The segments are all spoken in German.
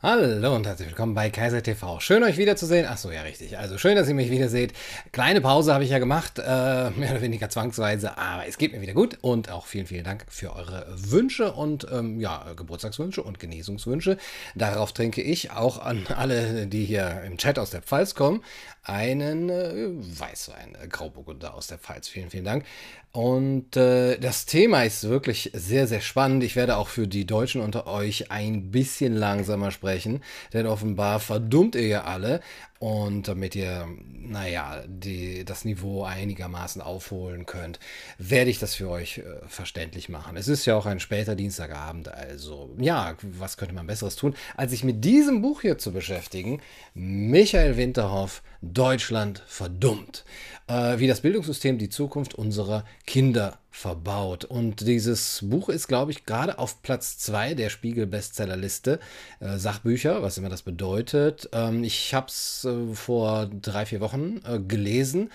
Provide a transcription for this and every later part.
Hallo und herzlich willkommen bei Kaiser TV. Schön euch wiederzusehen. Ach so, ja richtig. Also schön, dass ihr mich wieder seht. Kleine Pause habe ich ja gemacht, äh, mehr oder weniger zwangsweise, aber es geht mir wieder gut und auch vielen, vielen Dank für eure Wünsche und ähm, ja, Geburtstagswünsche und Genesungswünsche. Darauf trinke ich auch an alle, die hier im Chat aus der Pfalz kommen, einen äh, Weißwein, äh, Grauburgunder aus der Pfalz. Vielen, vielen Dank. Und äh, das Thema ist wirklich sehr, sehr spannend. Ich werde auch für die Deutschen unter euch ein bisschen langsamer sprechen, denn offenbar verdummt ihr ja alle. Und damit ihr, naja, die, das Niveau einigermaßen aufholen könnt, werde ich das für euch äh, verständlich machen. Es ist ja auch ein später Dienstagabend, also ja, was könnte man Besseres tun, als sich mit diesem Buch hier zu beschäftigen? Michael Winterhoff, Deutschland verdummt. Äh, wie das Bildungssystem die Zukunft unserer Kinder verbaut. Und dieses Buch ist, glaube ich, gerade auf Platz 2 der Spiegel-Bestsellerliste. Äh, Sachbücher, was immer das bedeutet. Ähm, ich habe es äh, vor drei, vier Wochen äh, gelesen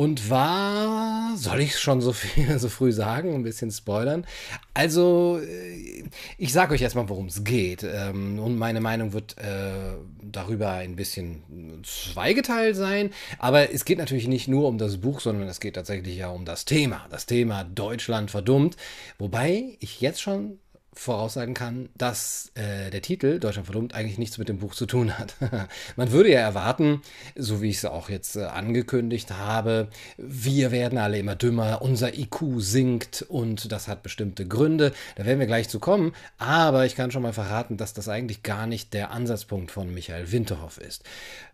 und war, soll ich schon so viel, so früh sagen, ein bisschen spoilern? Also, äh, ich sage euch erstmal, worum es geht. Ähm, und meine Meinung wird äh, darüber ein bisschen zweigeteilt sein. Aber es geht natürlich nicht nur um das Buch, sondern es geht tatsächlich ja um das Thema. Das Thema Deutschland verdummt. Wobei ich jetzt schon voraussagen kann, dass äh, der Titel Deutschland verdummt eigentlich nichts mit dem Buch zu tun hat. Man würde ja erwarten, so wie ich es auch jetzt äh, angekündigt habe, wir werden alle immer dümmer, unser IQ sinkt und das hat bestimmte Gründe. Da werden wir gleich zu kommen, aber ich kann schon mal verraten, dass das eigentlich gar nicht der Ansatzpunkt von Michael Winterhoff ist.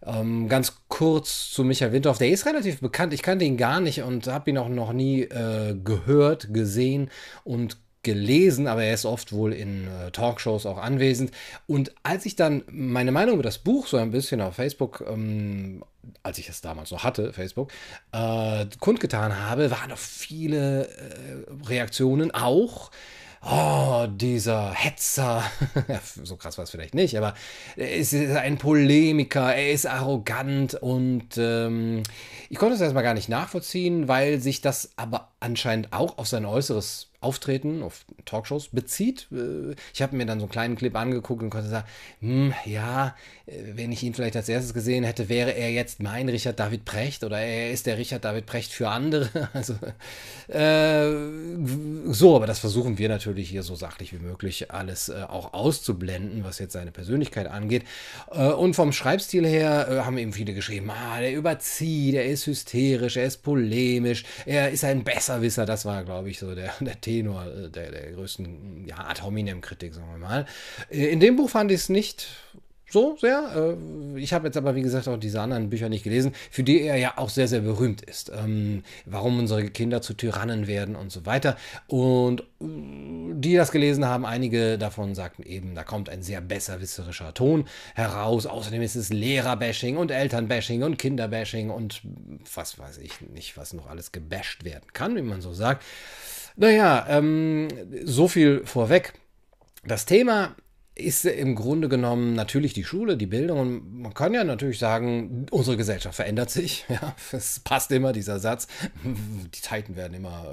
Ähm, ganz kurz zu Michael Winterhoff, der ist relativ bekannt. Ich kannte ihn gar nicht und habe ihn auch noch nie äh, gehört, gesehen und gelesen, aber er ist oft wohl in äh, Talkshows auch anwesend. Und als ich dann meine Meinung über das Buch so ein bisschen auf Facebook, ähm, als ich es damals noch hatte, Facebook, äh, kundgetan habe, waren noch viele äh, Reaktionen auch oh, dieser Hetzer, so krass war es vielleicht nicht, aber er ist ein Polemiker, er ist arrogant und ähm, ich konnte es erstmal gar nicht nachvollziehen, weil sich das aber anscheinend auch auf sein äußeres Auftreten, auf Talkshows bezieht. Äh, ich habe mir dann so einen kleinen Clip angeguckt und konnte sagen, hm, ja, äh, wenn ich ihn vielleicht als erstes gesehen hätte, wäre er jetzt mein Richard David Precht oder er ist der Richard David Precht für andere. Also äh, so, aber das versuchen wir natürlich hier so sachlich wie möglich alles äh, auch auszublenden, was jetzt seine Persönlichkeit angeht. Äh, und vom Schreibstil her äh, haben eben viele geschrieben, ah, der überzieht, er ist hysterisch, er ist polemisch, er ist ein Besserwisser. Das war, glaube ich, so der, der Tenor äh, der, der größten ja, Ad hominem-Kritik, sagen wir mal. Äh, in dem Buch fand ich es nicht so sehr. Äh, ich habe jetzt aber, wie gesagt, auch diese anderen Bücher nicht gelesen, für die er ja auch sehr, sehr berühmt ist. Ähm, warum unsere Kinder zu Tyrannen werden und so weiter. Und die das gelesen haben, einige davon sagten eben, da kommt ein sehr besserwisserischer Ton heraus. Außerdem ist es Lehrerbashing und Elternbashing und Kinderbashing und was weiß ich nicht, was noch alles gebasht werden kann, wie man so sagt. Naja, ähm, so viel vorweg. Das Thema ist im Grunde genommen natürlich die Schule, die Bildung. Und man kann ja natürlich sagen, unsere Gesellschaft verändert sich. Ja, es passt immer, dieser Satz. Die Zeiten werden immer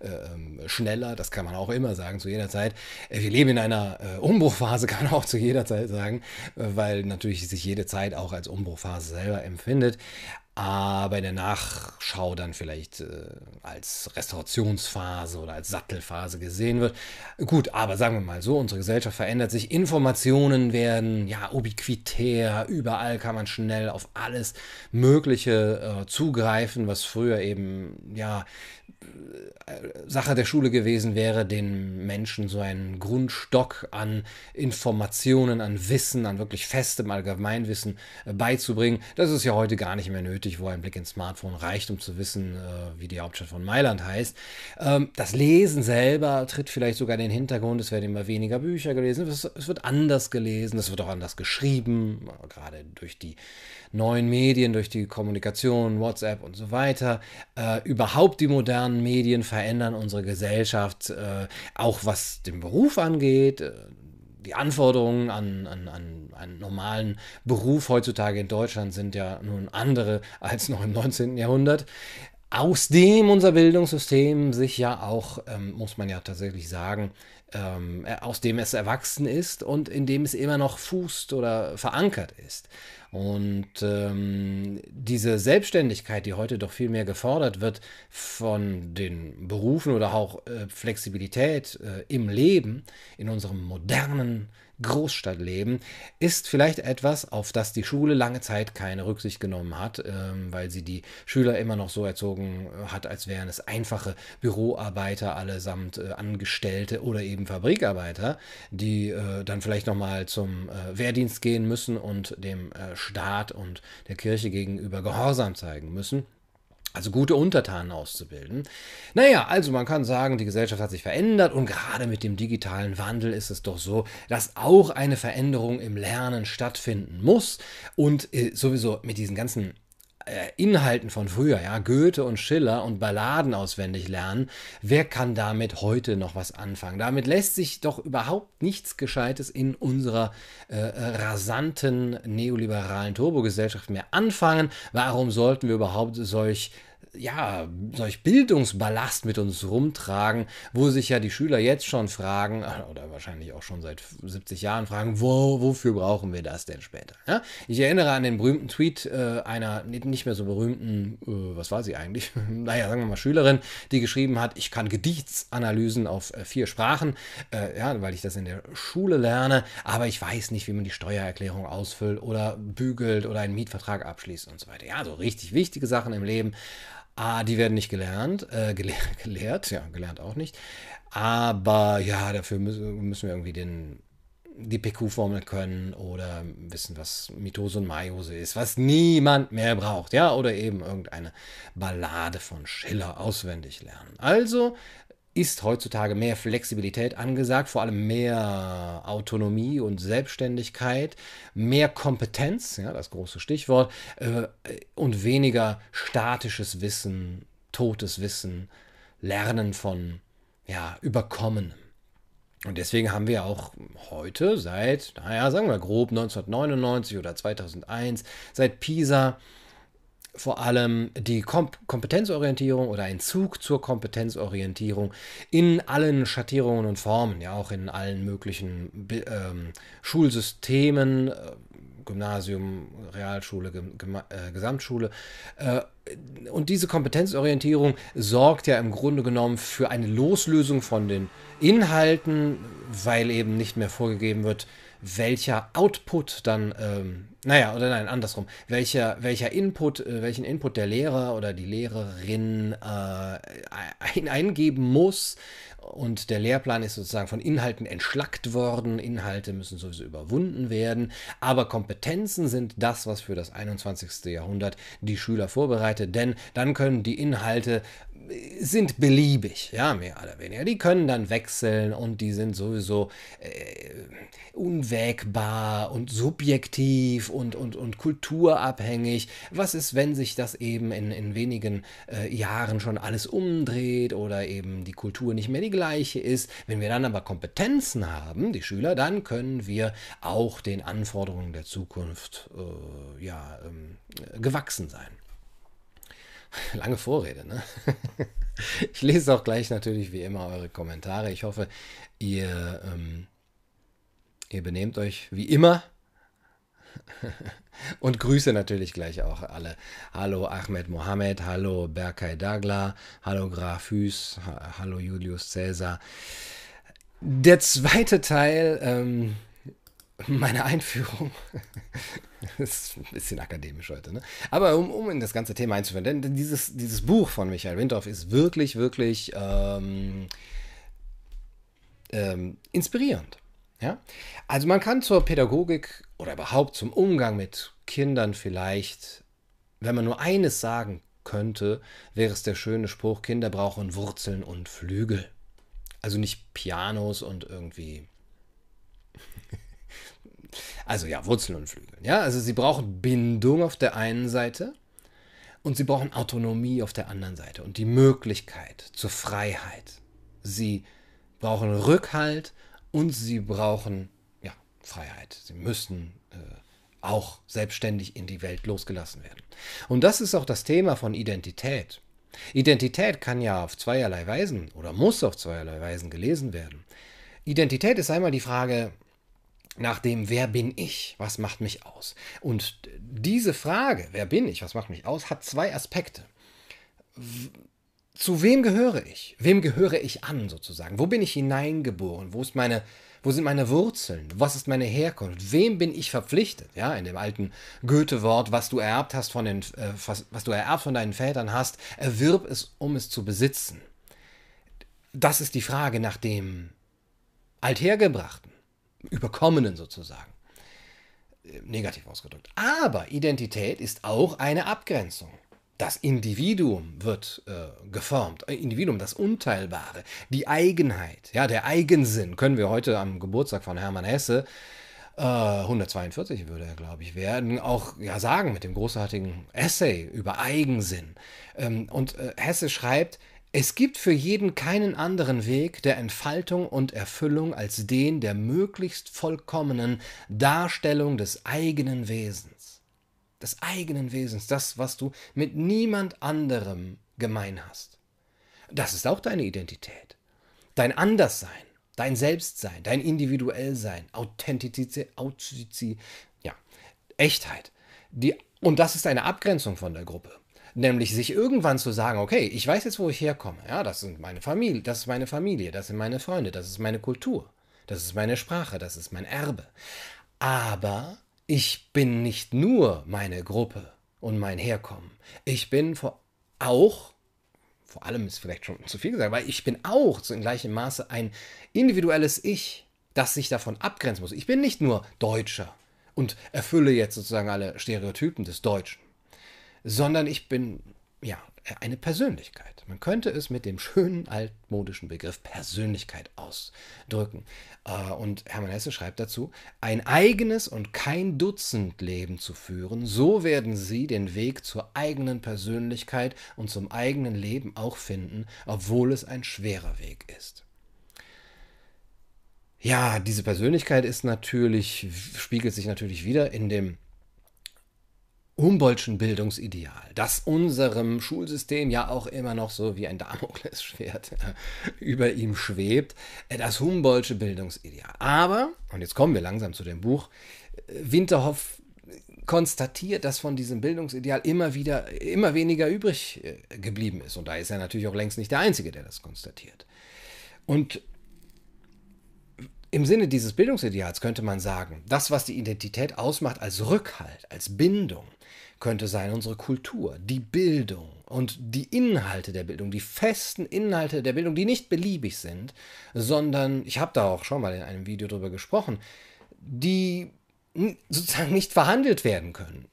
äh, äh, schneller, das kann man auch immer sagen, zu jeder Zeit. Wir leben in einer äh, Umbruchphase, kann man auch zu jeder Zeit sagen, äh, weil natürlich sich jede Zeit auch als Umbruchphase selber empfindet aber in der Nachschau dann vielleicht äh, als Restaurationsphase oder als Sattelphase gesehen wird. Gut, aber sagen wir mal so, unsere Gesellschaft verändert sich, Informationen werden ja ubiquitär, überall kann man schnell auf alles Mögliche äh, zugreifen, was früher eben ja Sache der Schule gewesen wäre, den Menschen so einen Grundstock an Informationen, an Wissen, an wirklich festem Allgemeinwissen äh, beizubringen. Das ist ja heute gar nicht mehr nötig, wo ein Blick ins Smartphone reicht, um zu wissen, äh, wie die Hauptstadt von Mailand heißt. Ähm, das Lesen selber tritt vielleicht sogar in den Hintergrund. Es werden immer weniger Bücher gelesen, es wird anders gelesen, es wird auch anders geschrieben, gerade durch die neuen Medien, durch die Kommunikation, WhatsApp und so weiter. Äh, überhaupt die modernen Medien verändern unsere Gesellschaft, äh, auch was den Beruf angeht. Die Anforderungen an, an, an einen normalen Beruf heutzutage in Deutschland sind ja nun andere als noch im 19. Jahrhundert aus dem unser Bildungssystem sich ja auch, ähm, muss man ja tatsächlich sagen, ähm, aus dem es erwachsen ist und in dem es immer noch fußt oder verankert ist. Und ähm, diese Selbstständigkeit, die heute doch viel mehr gefordert wird von den Berufen oder auch äh, Flexibilität äh, im Leben, in unserem modernen Großstadtleben, ist vielleicht etwas, auf das die Schule lange Zeit keine Rücksicht genommen hat, ähm, weil sie die Schüler immer noch so erzogen äh, hat, als wären es einfache Büroarbeiter allesamt äh, Angestellte oder eben Fabrikarbeiter, die äh, dann vielleicht nochmal zum Wehrdienst gehen müssen und dem Staat und der Kirche gegenüber Gehorsam zeigen müssen. Also gute Untertanen auszubilden. Naja, also man kann sagen, die Gesellschaft hat sich verändert und gerade mit dem digitalen Wandel ist es doch so, dass auch eine Veränderung im Lernen stattfinden muss und äh, sowieso mit diesen ganzen Inhalten von früher, ja, Goethe und Schiller und Balladen auswendig lernen, wer kann damit heute noch was anfangen? Damit lässt sich doch überhaupt nichts Gescheites in unserer äh, rasanten neoliberalen Turbogesellschaft mehr anfangen. Warum sollten wir überhaupt solch ja, solch Bildungsballast mit uns rumtragen, wo sich ja die Schüler jetzt schon fragen, äh, oder wahrscheinlich auch schon seit 70 Jahren fragen, wo, wofür brauchen wir das denn später? Ja? Ich erinnere an den berühmten Tweet äh, einer nicht mehr so berühmten, äh, was war sie eigentlich? naja, sagen wir mal Schülerin, die geschrieben hat, ich kann Gedichtsanalysen auf äh, vier Sprachen, äh, ja, weil ich das in der Schule lerne, aber ich weiß nicht, wie man die Steuererklärung ausfüllt oder bügelt oder einen Mietvertrag abschließt und so weiter. Ja, so richtig wichtige Sachen im Leben. Ah, die werden nicht gelernt, äh, gele gelehrt, ja, gelernt auch nicht. Aber ja, dafür müssen, müssen wir irgendwie den, die PQ-Formel können oder wissen, was Mitose und Meiose ist, was niemand mehr braucht, ja, oder eben irgendeine Ballade von Schiller auswendig lernen. Also ist heutzutage mehr Flexibilität angesagt, vor allem mehr Autonomie und Selbstständigkeit, mehr Kompetenz, ja, das große Stichwort, äh, und weniger statisches Wissen, totes Wissen, Lernen von ja, Überkommenem. Und deswegen haben wir auch heute seit, naja, sagen wir grob 1999 oder 2001, seit PISA vor allem die Kom Kompetenzorientierung oder ein Zug zur Kompetenzorientierung in allen Schattierungen und Formen, ja auch in allen möglichen ähm, Schulsystemen, äh, Gymnasium, Realschule, Gem äh, Gesamtschule. Äh, und diese Kompetenzorientierung sorgt ja im Grunde genommen für eine Loslösung von den Inhalten, weil eben nicht mehr vorgegeben wird, welcher Output dann, ähm, naja, oder nein, andersrum, welcher, welcher Input, äh, welchen Input der Lehrer oder die Lehrerin äh, ein, eingeben muss. Und der Lehrplan ist sozusagen von Inhalten entschlackt worden. Inhalte müssen sowieso überwunden werden. Aber Kompetenzen sind das, was für das 21. Jahrhundert die Schüler vorbereitet. Denn dann können die Inhalte sind beliebig, ja, mehr oder weniger. Die können dann wechseln und die sind sowieso äh, unwägbar und subjektiv und, und, und kulturabhängig. Was ist, wenn sich das eben in, in wenigen äh, Jahren schon alles umdreht oder eben die Kultur nicht mehr die gleiche ist? Wenn wir dann aber Kompetenzen haben, die Schüler, dann können wir auch den Anforderungen der Zukunft äh, ja, ähm, gewachsen sein. Lange Vorrede, ne? Ich lese auch gleich natürlich wie immer eure Kommentare. Ich hoffe, ihr, ähm, ihr benehmt euch wie immer. Und grüße natürlich gleich auch alle. Hallo Ahmed Mohammed, hallo Berkay Dagla, hallo Graf Hüß, hallo Julius Caesar. Der zweite Teil ähm, meine Einführung. ist ein bisschen akademisch heute, ne? Aber um, um in das ganze Thema einzuführen, denn dieses, dieses Buch von Michael Windorf ist wirklich, wirklich ähm, ähm, inspirierend. Ja? Also man kann zur Pädagogik oder überhaupt zum Umgang mit Kindern vielleicht, wenn man nur eines sagen könnte, wäre es der schöne Spruch, Kinder brauchen Wurzeln und Flügel. Also nicht Pianos und irgendwie also ja, Wurzeln und Flügel. Ja, also sie brauchen Bindung auf der einen Seite und sie brauchen Autonomie auf der anderen Seite und die Möglichkeit zur Freiheit. Sie brauchen Rückhalt und sie brauchen ja, Freiheit. Sie müssen äh, auch selbstständig in die Welt losgelassen werden. Und das ist auch das Thema von Identität. Identität kann ja auf zweierlei Weisen oder muss auf zweierlei Weisen gelesen werden. Identität ist einmal die Frage nach dem, wer bin ich? Was macht mich aus? Und diese Frage, wer bin ich? Was macht mich aus? hat zwei Aspekte. Zu wem gehöre ich? Wem gehöre ich an sozusagen? Wo bin ich hineingeboren? Wo ist meine wo sind meine Wurzeln? Was ist meine Herkunft? Wem bin ich verpflichtet? Ja, in dem alten Goethe-Wort, was du ererbt hast von den, äh, was, was du ererbt von deinen Vätern hast, erwirb es, um es zu besitzen. Das ist die Frage nach dem Althergebrachten, Überkommenen sozusagen. Äh, negativ ausgedrückt. Aber Identität ist auch eine Abgrenzung. Das Individuum wird äh, geformt. Äh, Individuum, das Unteilbare, die Eigenheit, ja, der Eigensinn, können wir heute am Geburtstag von Hermann Hesse, äh, 142 würde er, glaube ich, werden, auch ja, sagen mit dem großartigen Essay über Eigensinn. Ähm, und äh, Hesse schreibt, es gibt für jeden keinen anderen Weg der Entfaltung und Erfüllung als den der möglichst vollkommenen Darstellung des eigenen Wesens des eigenen Wesens, das, was du mit niemand anderem gemein hast. Das ist auch deine Identität. Dein Anderssein, dein Selbstsein, dein Individuellsein, Authentizität, Authentizität ja, Echtheit. Die, und das ist eine Abgrenzung von der Gruppe. Nämlich sich irgendwann zu sagen, okay, ich weiß jetzt, wo ich herkomme. Ja, das sind meine Familie, das ist meine Familie, das sind meine Freunde, das ist meine Kultur, das ist meine Sprache, das ist mein Erbe. Aber ich bin nicht nur meine Gruppe und mein Herkommen. Ich bin vor, auch, vor allem ist vielleicht schon zu viel gesagt, aber ich bin auch zu gleichem Maße ein individuelles Ich, das sich davon abgrenzen muss. Ich bin nicht nur Deutscher und erfülle jetzt sozusagen alle Stereotypen des Deutschen, sondern ich bin ja eine Persönlichkeit. Man könnte es mit dem schönen altmodischen Begriff Persönlichkeit ausdrücken. Äh, und Hermann Hesse schreibt dazu, ein eigenes und kein Dutzend Leben zu führen, so werden Sie den Weg zur eigenen Persönlichkeit und zum eigenen Leben auch finden, obwohl es ein schwerer Weg ist. Ja, diese Persönlichkeit ist natürlich, spiegelt sich natürlich wieder in dem Humboldtschen Bildungsideal, das unserem Schulsystem ja auch immer noch so wie ein Damoklesschwert über ihm schwebt, äh, das Humboldtsche Bildungsideal. Aber, und jetzt kommen wir langsam zu dem Buch, äh, Winterhoff konstatiert, dass von diesem Bildungsideal immer wieder, immer weniger übrig äh, geblieben ist. Und da ist er natürlich auch längst nicht der Einzige, der das konstatiert. Und im Sinne dieses Bildungsideals könnte man sagen, das, was die Identität ausmacht als Rückhalt, als Bindung, könnte sein unsere Kultur, die Bildung und die Inhalte der Bildung, die festen Inhalte der Bildung, die nicht beliebig sind, sondern, ich habe da auch schon mal in einem Video drüber gesprochen, die sozusagen nicht verhandelt werden können.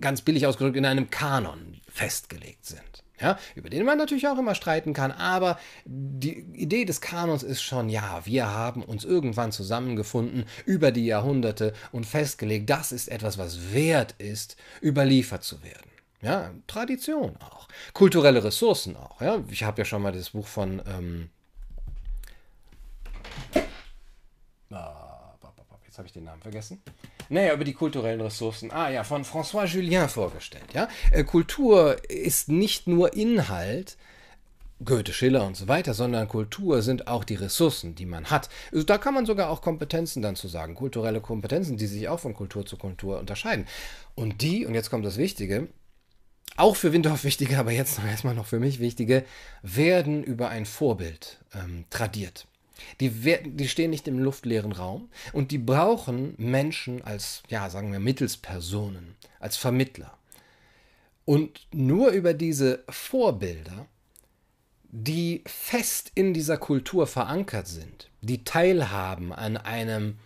Ganz billig ausgedrückt, in einem Kanon festgelegt sind ja, über den man natürlich auch immer streiten kann, aber die Idee des Kanons ist schon, ja, wir haben uns irgendwann zusammengefunden über die Jahrhunderte und festgelegt, das ist etwas, was wert ist, überliefert zu werden. Ja, Tradition auch. Kulturelle Ressourcen auch. Ja. Ich habe ja schon mal das Buch von ähm, jetzt habe ich den Namen vergessen. Naja, über die kulturellen Ressourcen. Ah ja, von François Julien vorgestellt. Ja? Äh, Kultur ist nicht nur Inhalt, Goethe, Schiller und so weiter, sondern Kultur sind auch die Ressourcen, die man hat. Also da kann man sogar auch Kompetenzen dann zu sagen, kulturelle Kompetenzen, die sich auch von Kultur zu Kultur unterscheiden. Und die, und jetzt kommt das Wichtige, auch für Windorf wichtige, aber jetzt noch erstmal noch für mich wichtige, werden über ein Vorbild ähm, tradiert. Die, die stehen nicht im luftleeren Raum und die brauchen Menschen als, ja, sagen wir, Mittelspersonen, als Vermittler. Und nur über diese Vorbilder, die fest in dieser Kultur verankert sind, die teilhaben an einem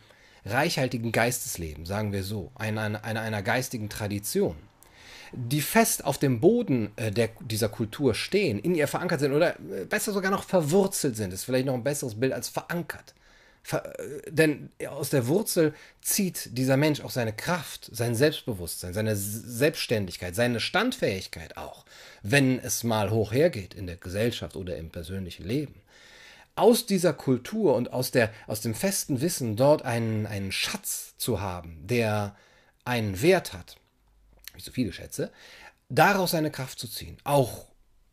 reichhaltigen Geistesleben, sagen wir so, an einer, einer geistigen Tradition, die fest auf dem Boden äh, der, dieser Kultur stehen, in ihr verankert sind oder äh, besser sogar noch verwurzelt sind, ist vielleicht noch ein besseres Bild als verankert. Ver, äh, denn aus der Wurzel zieht dieser Mensch auch seine Kraft, sein Selbstbewusstsein, seine Selbstständigkeit, seine Standfähigkeit auch, wenn es mal hoch hergeht in der Gesellschaft oder im persönlichen Leben aus dieser Kultur und aus, der, aus dem festen Wissen dort einen, einen Schatz zu haben, der einen Wert hat, wie so viele Schätze, daraus seine Kraft zu ziehen. Auch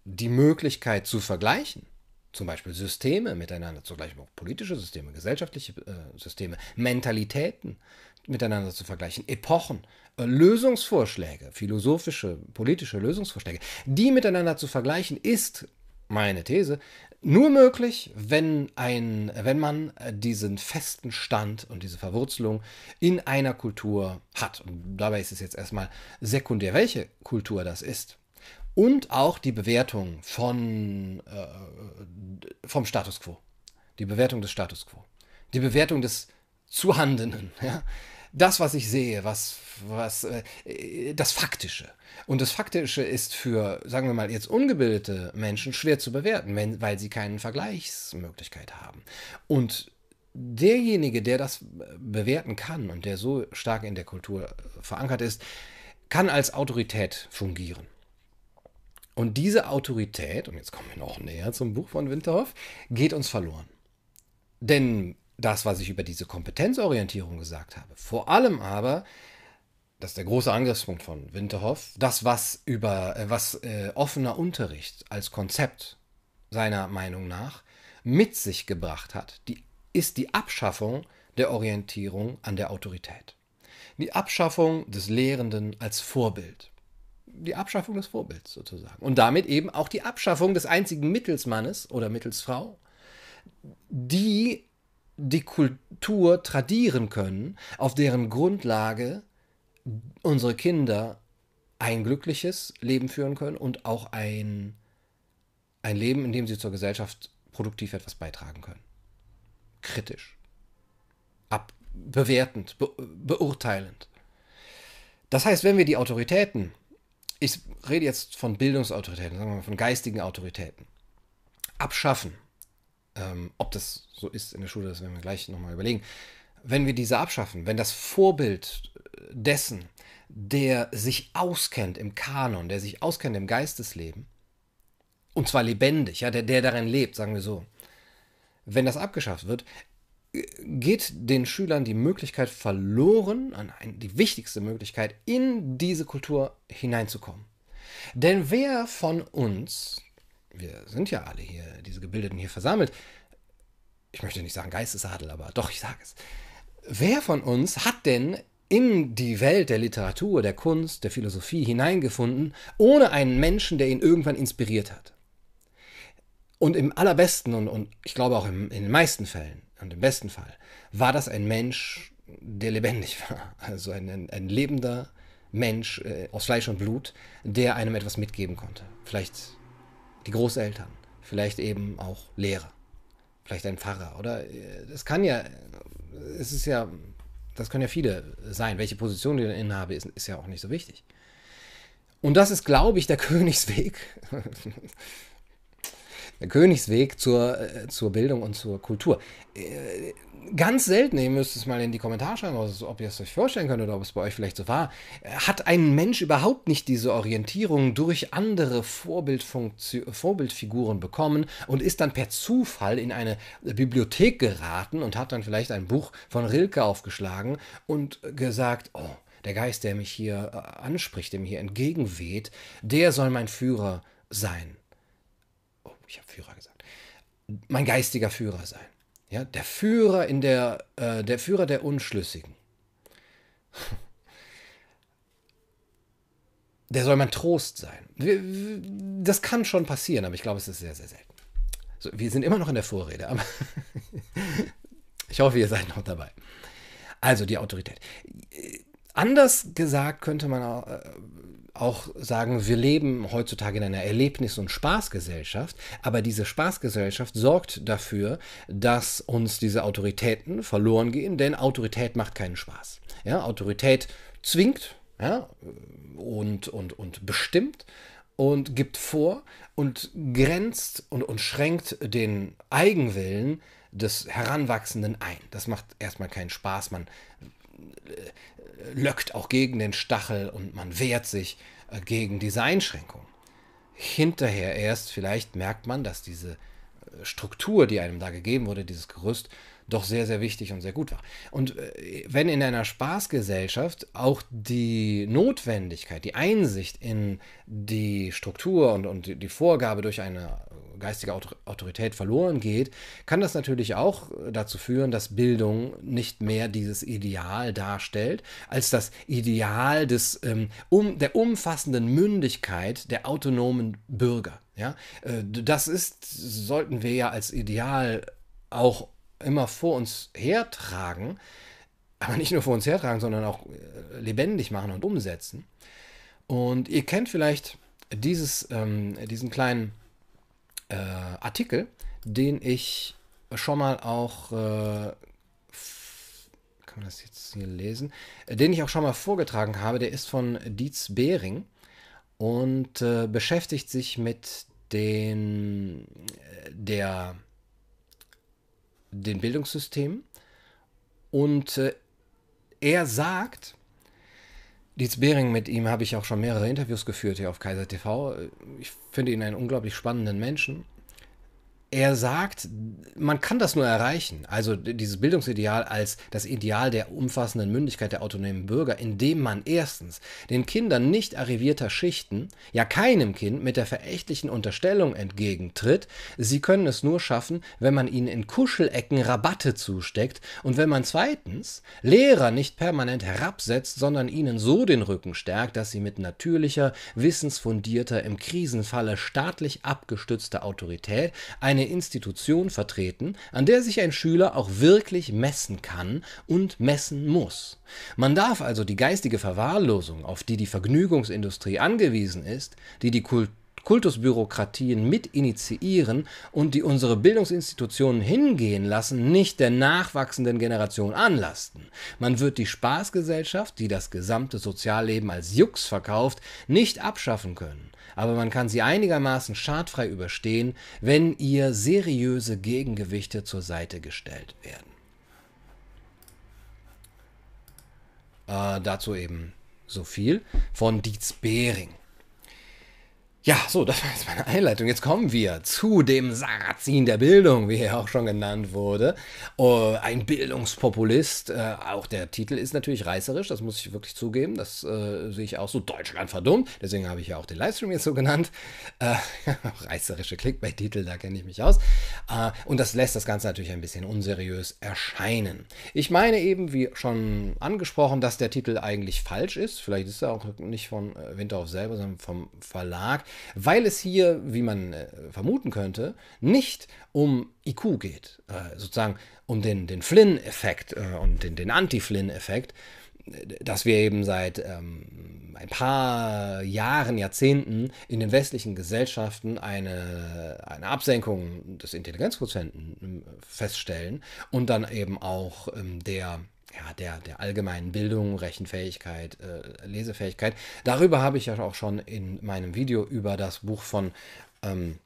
die Möglichkeit zu vergleichen. zum Beispiel Systeme miteinander, zugleich auch politische Systeme, gesellschaftliche äh, Systeme, Mentalitäten miteinander zu vergleichen, Epochen, äh, Lösungsvorschläge, philosophische, politische Lösungsvorschläge, die miteinander zu vergleichen, ist meine These, nur möglich, wenn, ein, wenn man diesen festen Stand und diese Verwurzelung in einer Kultur hat. Und dabei ist es jetzt erstmal sekundär, welche Kultur das ist. Und auch die Bewertung von, äh, vom Status quo. Die Bewertung des Status quo. Die Bewertung des Zuhandenen. Ja? Das, was ich sehe, was, was, äh, das Faktische. Und das Faktische ist für, sagen wir mal, jetzt ungebildete Menschen schwer zu bewerten, wenn, weil sie keine Vergleichsmöglichkeit haben. Und derjenige, der das bewerten kann und der so stark in der Kultur verankert ist, kann als Autorität fungieren. Und diese Autorität, und jetzt kommen wir noch näher zum Buch von Winterhoff, geht uns verloren. Denn das, was ich über diese Kompetenzorientierung gesagt habe. Vor allem aber, das ist der große Angriffspunkt von Winterhoff, das, was über äh, was äh, offener Unterricht als Konzept seiner Meinung nach mit sich gebracht hat, die, ist die Abschaffung der Orientierung an der Autorität. Die Abschaffung des Lehrenden als Vorbild. Die Abschaffung des Vorbilds sozusagen. Und damit eben auch die Abschaffung des einzigen Mittelsmannes oder Mittelsfrau, die die Kultur tradieren können, auf deren Grundlage unsere Kinder ein glückliches Leben führen können und auch ein, ein Leben, in dem sie zur Gesellschaft produktiv etwas beitragen können. Kritisch, ab, bewertend, be, beurteilend. Das heißt, wenn wir die Autoritäten, ich rede jetzt von Bildungsautoritäten, sagen wir mal von geistigen Autoritäten, abschaffen, ähm, ob das so ist in der Schule, das werden wir gleich nochmal überlegen. Wenn wir diese abschaffen, wenn das Vorbild dessen, der sich auskennt im Kanon, der sich auskennt im Geistesleben, und zwar lebendig, ja, der, der darin lebt, sagen wir so, wenn das abgeschafft wird, geht den Schülern die Möglichkeit verloren, die wichtigste Möglichkeit, in diese Kultur hineinzukommen. Denn wer von uns, wir sind ja alle hier, diese Gebildeten hier versammelt, ich möchte nicht sagen Geistesadel, aber doch, ich sage es. Wer von uns hat denn in die Welt der Literatur, der Kunst, der Philosophie hineingefunden, ohne einen Menschen, der ihn irgendwann inspiriert hat? Und im allerbesten und, und ich glaube auch im, in den meisten Fällen und im besten Fall war das ein Mensch, der lebendig war. Also ein, ein, ein lebender Mensch äh, aus Fleisch und Blut, der einem etwas mitgeben konnte. Vielleicht die Großeltern, vielleicht eben auch Lehrer, vielleicht ein Pfarrer oder es kann ja, es ist ja, das können ja viele sein. Welche Position ich innehabe, ist, ist ja auch nicht so wichtig. Und das ist, glaube ich, der Königsweg. Königsweg zur, äh, zur Bildung und zur Kultur. Äh, ganz selten, ihr müsst es mal in die Kommentare schreiben, ob ihr es euch vorstellen könnt oder ob es bei euch vielleicht so war, hat ein Mensch überhaupt nicht diese Orientierung durch andere Vorbildfiguren bekommen und ist dann per Zufall in eine Bibliothek geraten und hat dann vielleicht ein Buch von Rilke aufgeschlagen und gesagt, oh, der Geist, der mich hier äh, anspricht, der mir hier entgegenweht, der soll mein Führer sein. Ich habe Führer gesagt. Mein geistiger Führer sein. Ja, der Führer in der, äh, der Führer der Unschlüssigen. Der soll mein Trost sein. Das kann schon passieren, aber ich glaube, es ist sehr, sehr selten. So, wir sind immer noch in der Vorrede, aber ich hoffe, ihr seid noch dabei. Also die Autorität. Anders gesagt könnte man auch, sagen, wir leben heutzutage in einer Erlebnis- und Spaßgesellschaft, aber diese Spaßgesellschaft sorgt dafür, dass uns diese Autoritäten verloren gehen, denn Autorität macht keinen Spaß. Ja, Autorität zwingt ja, und, und, und bestimmt und gibt vor und grenzt und, und schränkt den Eigenwillen des Heranwachsenden ein. Das macht erstmal keinen Spaß. Man löckt auch gegen den Stachel und man wehrt sich äh, gegen diese Einschränkung. Hinterher erst vielleicht merkt man, dass diese äh, Struktur, die einem da gegeben wurde, dieses Gerüst, doch sehr, sehr wichtig und sehr gut war. Und äh, wenn in einer Spaßgesellschaft auch die Notwendigkeit, die Einsicht in die Struktur und, und die Vorgabe durch eine geistige Autorität verloren geht, kann das natürlich auch dazu führen, dass Bildung nicht mehr dieses Ideal darstellt, als das Ideal des, ähm, um, der umfassenden Mündigkeit der autonomen Bürger. Ja? Äh, das ist, sollten wir ja als Ideal auch immer vor uns hertragen, aber nicht nur vor uns hertragen, sondern auch äh, lebendig machen und umsetzen. Und ihr kennt vielleicht dieses, ähm, diesen kleinen äh, Artikel, den ich schon mal auch, äh, kann man das jetzt hier lesen, den ich auch schon mal vorgetragen habe, der ist von Dietz Behring und äh, beschäftigt sich mit den, äh, der den Bildungssystemen. Und äh, er sagt, Dietz Behring, mit ihm habe ich auch schon mehrere Interviews geführt hier auf Kaiser TV. Ich finde ihn einen unglaublich spannenden Menschen er sagt, man kann das nur erreichen, also dieses Bildungsideal als das Ideal der umfassenden Mündigkeit der autonomen Bürger, indem man erstens den Kindern nicht arrivierter Schichten, ja keinem Kind mit der verächtlichen Unterstellung entgegentritt, sie können es nur schaffen, wenn man ihnen in Kuschelecken Rabatte zusteckt und wenn man zweitens Lehrer nicht permanent herabsetzt, sondern ihnen so den Rücken stärkt, dass sie mit natürlicher, wissensfundierter, im Krisenfalle staatlich abgestützter Autorität eine eine Institution vertreten, an der sich ein Schüler auch wirklich messen kann und messen muss. Man darf also die geistige Verwahrlosung, auf die die Vergnügungsindustrie angewiesen ist, die die Kultur Kultusbürokratien mit initiieren und die unsere Bildungsinstitutionen hingehen lassen, nicht der nachwachsenden Generation anlasten. Man wird die Spaßgesellschaft, die das gesamte Sozialleben als Jux verkauft, nicht abschaffen können aber man kann sie einigermaßen schadfrei überstehen, wenn ihr seriöse Gegengewichte zur Seite gestellt werden. Äh, dazu eben so viel von Dietz Behring. Ja, so, das war jetzt meine Einleitung. Jetzt kommen wir zu dem Sarrazin der Bildung, wie er auch schon genannt wurde. Oh, ein Bildungspopulist. Äh, auch der Titel ist natürlich reißerisch, das muss ich wirklich zugeben. Das äh, sehe ich auch so. Deutschland verdummt. Deswegen habe ich ja auch den Livestream jetzt so genannt. Reißerische Clickbait-Titel, da kenne ich mich aus. Und das lässt das Ganze natürlich ein bisschen unseriös erscheinen. Ich meine eben, wie schon angesprochen, dass der Titel eigentlich falsch ist. Vielleicht ist er auch nicht von Winterhoff selber, sondern vom Verlag weil es hier, wie man äh, vermuten könnte, nicht um IQ geht, äh, sozusagen um den, den Flynn-Effekt äh, und den, den Anti-Flynn-Effekt, dass wir eben seit ähm, ein paar Jahren, Jahrzehnten in den westlichen Gesellschaften eine, eine Absenkung des Intelligenzquotienten ähm, feststellen und dann eben auch ähm, der ja, der, der allgemeinen Bildung, Rechenfähigkeit, äh, Lesefähigkeit. Darüber habe ich ja auch schon in meinem Video über das Buch von ähm,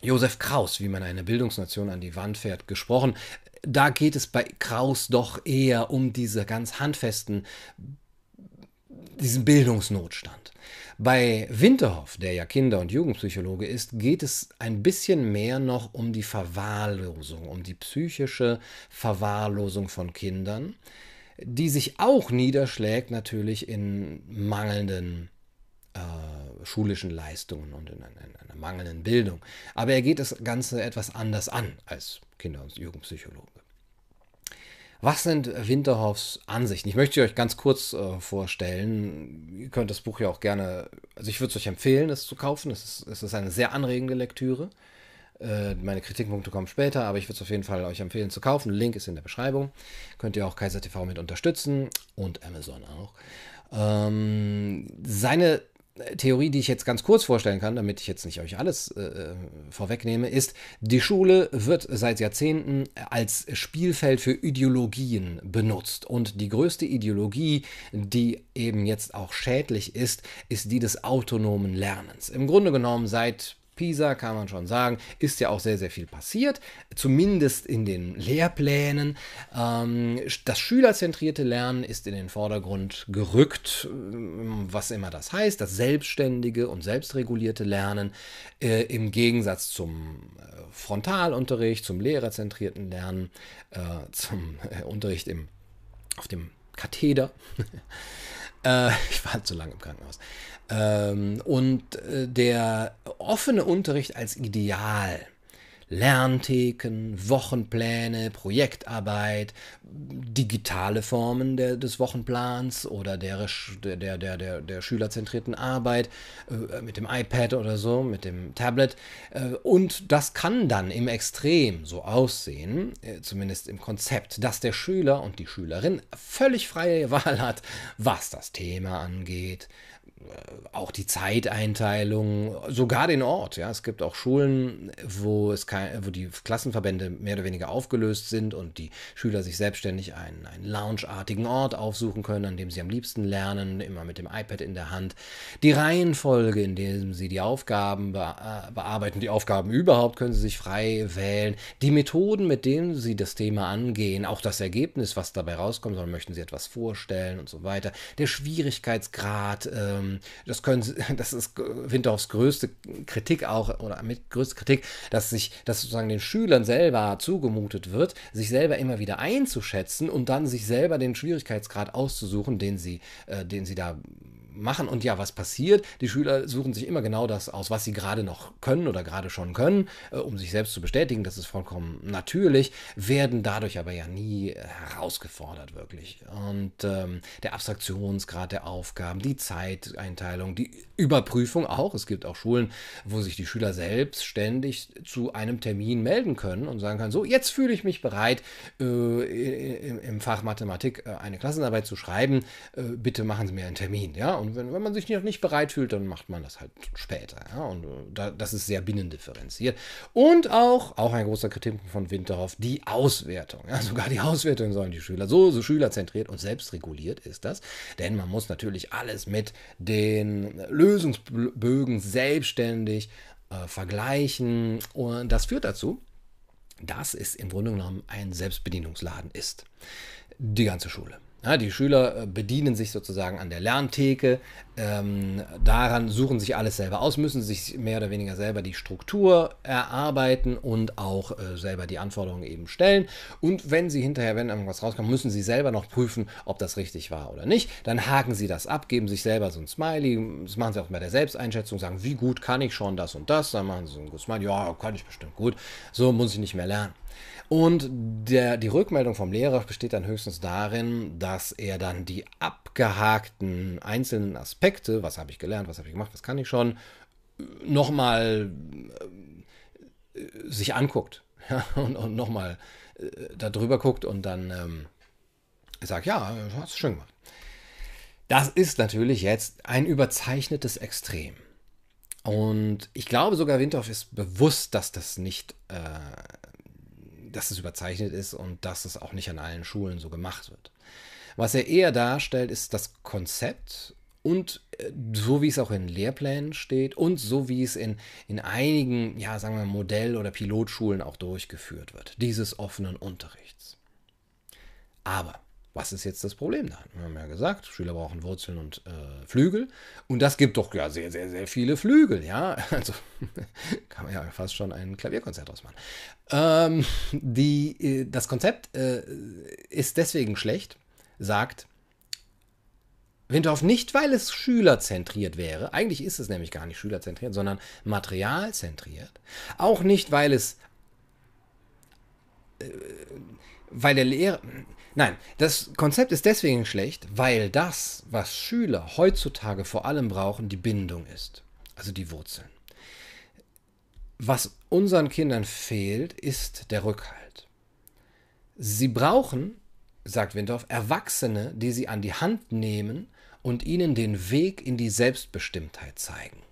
Josef Kraus, wie man eine Bildungsnation an die Wand fährt, gesprochen. Da geht es bei Kraus doch eher um diese ganz handfesten, diesen Bildungsnotstand. Bei Winterhoff, der ja Kinder- und Jugendpsychologe ist, geht es ein bisschen mehr noch um die Verwahrlosung, um die psychische Verwahrlosung von Kindern die sich auch niederschlägt natürlich in mangelnden äh, schulischen Leistungen und in einer, in einer, mangelnden Bildung. Aber er geht das Ganze etwas anders an als Kinder- und Jugendpsychologe. Was sind Winterhoffs Ansichten? Ich möchte euch ganz kurz äh, vorstellen. Ihr könnt das Buch ja auch gerne, also ich würde es euch empfehlen, es zu kaufen. Es ist, es ist eine sehr anregende Lektüre. Äh, meine Kritikpunkte kommen später, aber ich würde es auf jeden Fall euch empfehlen zu kaufen. Link ist in der Beschreibung. Könnt ihr auch Kaiser TV mit unterstützen und Amazon auch. Ähm, seine Theorie, die ich jetzt ganz kurz vorstellen kann, damit ich jetzt nicht euch alles äh, äh vorwegnehme, ist, die Schule wird seit Jahrzehnten als Spielfeld für Ideologien benutzt. Und die größte Ideologie, die eben jetzt auch schädlich ist, ist die des autonomen Lernens. Im Grunde genommen seit PISA kann man schon sagen, ist ja auch sehr, sehr viel passiert, zumindest in den Lehrplänen. Ähm, das schülerzentrierte Lernen ist in den Vordergrund gerückt, was immer das heißt, das selbstständige und selbstregulierte Lernen äh, im Gegensatz zum äh, Frontalunterricht, zum lehrerzentrierten Lernen, äh, zum Unterricht im, auf dem Katheder. Äh, ich war halt zu lange im Krankenhaus. Ähm, und äh, der offene Unterricht als Ideal. Lerntheken, Wochenpläne, Projektarbeit, digitale Formen der, des Wochenplans oder der, der, der, der, der schülerzentrierten Arbeit äh, mit dem iPad oder so, mit dem Tablet. Äh, und das kann dann im Extrem so aussehen, äh, zumindest im Konzept, dass der Schüler und die Schülerin völlig freie Wahl hat, was das Thema angeht, auch die Zeiteinteilung, sogar den Ort. Ja, es gibt auch Schulen, wo es kein, wo die Klassenverbände mehr oder weniger aufgelöst sind und die Schüler sich selbstständig einen, einen loungeartigen Ort aufsuchen können, an dem sie am liebsten lernen, immer mit dem iPad in der Hand. Die Reihenfolge, in der sie die Aufgaben be äh, bearbeiten, die Aufgaben überhaupt, können sie sich frei wählen. Die Methoden, mit denen sie das Thema angehen, auch das Ergebnis, was dabei rauskommt, sondern möchten sie etwas vorstellen und so weiter. Der Schwierigkeitsgrad. Ähm, das, können, das ist Winterhoffs größte Kritik auch, oder mit größte Kritik, dass sich, dass sozusagen den Schülern selber zugemutet wird, sich selber immer wieder einzuschätzen und dann sich selber den Schwierigkeitsgrad auszusuchen, den sie, äh, den sie da machen. Und ja, was passiert? Die Schüler suchen sich immer genau das aus, was sie gerade noch können oder gerade schon können, äh, um sich selbst zu bestätigen. Das ist vollkommen natürlich, werden dadurch aber ja nie herausgefordert, wirklich. Und ähm, der Abstraktionsgrad der Aufgaben, die Zeiteinteilung, die Überprüfung auch. Es gibt auch Schulen, wo sich die Schüler selbstständig zu einem Termin melden können und sagen können, so, jetzt fühle ich mich bereit, äh, im Fach Mathematik äh, eine Klassenarbeit zu schreiben. Äh, bitte machen Sie mir einen Termin. Ja, und wenn, wenn man sich noch nicht bereit fühlt, dann macht man das halt später. Ja? Und äh, da, das ist sehr binnendifferenziert. Und auch, auch ein großer Kritikpunkt von Winterhoff, die Auswertung. Ja? Sogar die Auswertung sollen die Schüler. So, so schülerzentriert und selbstreguliert ist das. Denn man muss natürlich alles mit den Lösungsbögen selbstständig äh, vergleichen. Und das führt dazu, dass es im Grunde genommen ein Selbstbedienungsladen ist. Die ganze Schule. Ja, die Schüler äh, bedienen sich sozusagen an der Lerntheke, ähm, daran suchen sich alles selber aus, müssen sich mehr oder weniger selber die Struktur erarbeiten und auch äh, selber die Anforderungen eben stellen. Und wenn sie hinterher, wenn irgendwas rauskommt, müssen sie selber noch prüfen, ob das richtig war oder nicht. Dann haken sie das ab, geben sich selber so ein Smiley, das machen sie auch bei der Selbsteinschätzung, sagen, wie gut kann ich schon das und das, dann machen sie so ein Smiley, ja, kann ich bestimmt gut, so muss ich nicht mehr lernen. Und der, die Rückmeldung vom Lehrer besteht dann höchstens darin, dass er dann die abgehakten einzelnen Aspekte, was habe ich gelernt, was habe ich gemacht, was kann ich schon, nochmal äh, sich anguckt ja, und, und nochmal äh, darüber guckt und dann ähm, sagt, ja, hast du schön gemacht. Das ist natürlich jetzt ein überzeichnetes Extrem. Und ich glaube sogar, Windorf ist bewusst, dass das nicht äh, dass es überzeichnet ist und dass es auch nicht an allen Schulen so gemacht wird. Was er eher darstellt, ist das Konzept und äh, so wie es auch in Lehrplänen steht und so wie es in, in einigen, ja, sagen wir Modell- oder Pilotschulen auch durchgeführt wird, dieses offenen Unterrichts. Aber was ist jetzt das Problem da? Wir haben ja gesagt, Schüler brauchen Wurzeln und äh, Flügel. Und das gibt doch ja sehr, sehr, sehr viele Flügel, ja. Also kann man ja fast schon ein Klavierkonzert draus machen. Ähm, die, äh, das Konzept äh, ist deswegen schlecht, sagt Windorf nicht, weil es schülerzentriert wäre. Eigentlich ist es nämlich gar nicht schülerzentriert, sondern materialzentriert. Auch nicht, weil es. Äh, weil der Lehrer Nein, das Konzept ist deswegen schlecht, weil das, was Schüler heutzutage vor allem brauchen, die Bindung ist, also die Wurzeln. Was unseren Kindern fehlt, ist der Rückhalt. Sie brauchen, sagt Windorf, Erwachsene, die sie an die Hand nehmen und ihnen den Weg in die Selbstbestimmtheit zeigen.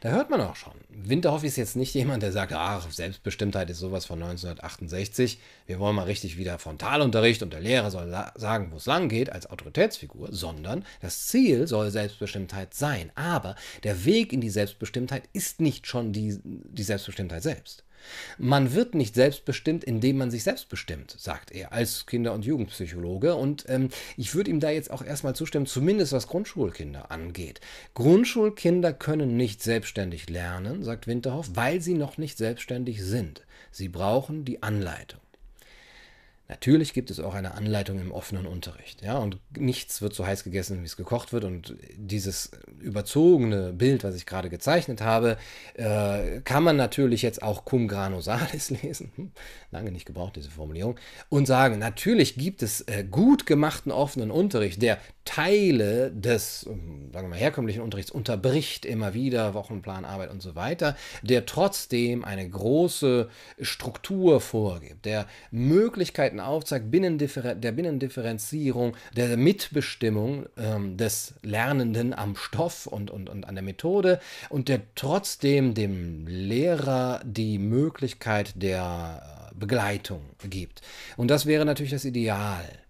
Da hört man auch schon. Winterhoff ist jetzt nicht jemand, der sagt, ach, Selbstbestimmtheit ist sowas von 1968. Wir wollen mal richtig wieder Frontalunterricht und der Lehrer soll sagen, wo es lang geht als Autoritätsfigur, sondern das Ziel soll Selbstbestimmtheit sein. Aber der Weg in die Selbstbestimmtheit ist nicht schon die, die Selbstbestimmtheit selbst. Man wird nicht selbstbestimmt, indem man sich selbst bestimmt, sagt er als Kinder- und Jugendpsychologe. Und ähm, ich würde ihm da jetzt auch erstmal zustimmen, zumindest was Grundschulkinder angeht. Grundschulkinder können nicht selbstständig lernen, sagt Winterhoff, weil sie noch nicht selbstständig sind. Sie brauchen die Anleitung. Natürlich gibt es auch eine Anleitung im offenen Unterricht. Ja, und nichts wird so heiß gegessen, wie es gekocht wird. Und dieses überzogene Bild, was ich gerade gezeichnet habe, äh, kann man natürlich jetzt auch cum grano salis lesen. Hm, lange nicht gebraucht, diese Formulierung. Und sagen, natürlich gibt es äh, gut gemachten offenen Unterricht, der Teile des, ähm, sagen wir mal, herkömmlichen Unterrichts unterbricht immer wieder, Wochenplan, Arbeit und so weiter, der trotzdem eine große Struktur vorgibt, der Möglichkeiten aufzeigt, Binnendiffer der Binnendifferenzierung, der Mitbestimmung ähm, des Lernenden am Stoff und, und, und an der Methode und der trotzdem dem Lehrer die Möglichkeit der äh, Begleitung gibt. Und das wäre natürlich das Ideal.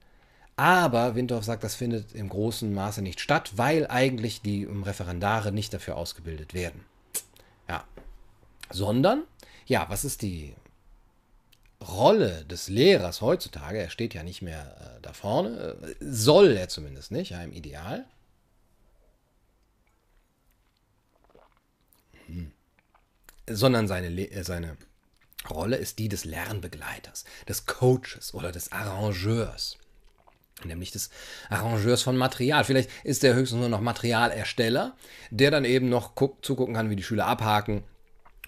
Aber Windorf sagt, das findet im großen Maße nicht statt, weil eigentlich die Referendare nicht dafür ausgebildet werden. Ja. Sondern, ja, was ist die Rolle des Lehrers heutzutage? Er steht ja nicht mehr äh, da vorne, äh, soll er zumindest nicht, ja, im Ideal. Hm. Sondern seine, äh, seine Rolle ist die des Lernbegleiters, des Coaches oder des Arrangeurs nämlich des Arrangeurs von Material. Vielleicht ist er höchstens nur noch Materialersteller, der dann eben noch guck, zugucken kann, wie die Schüler abhaken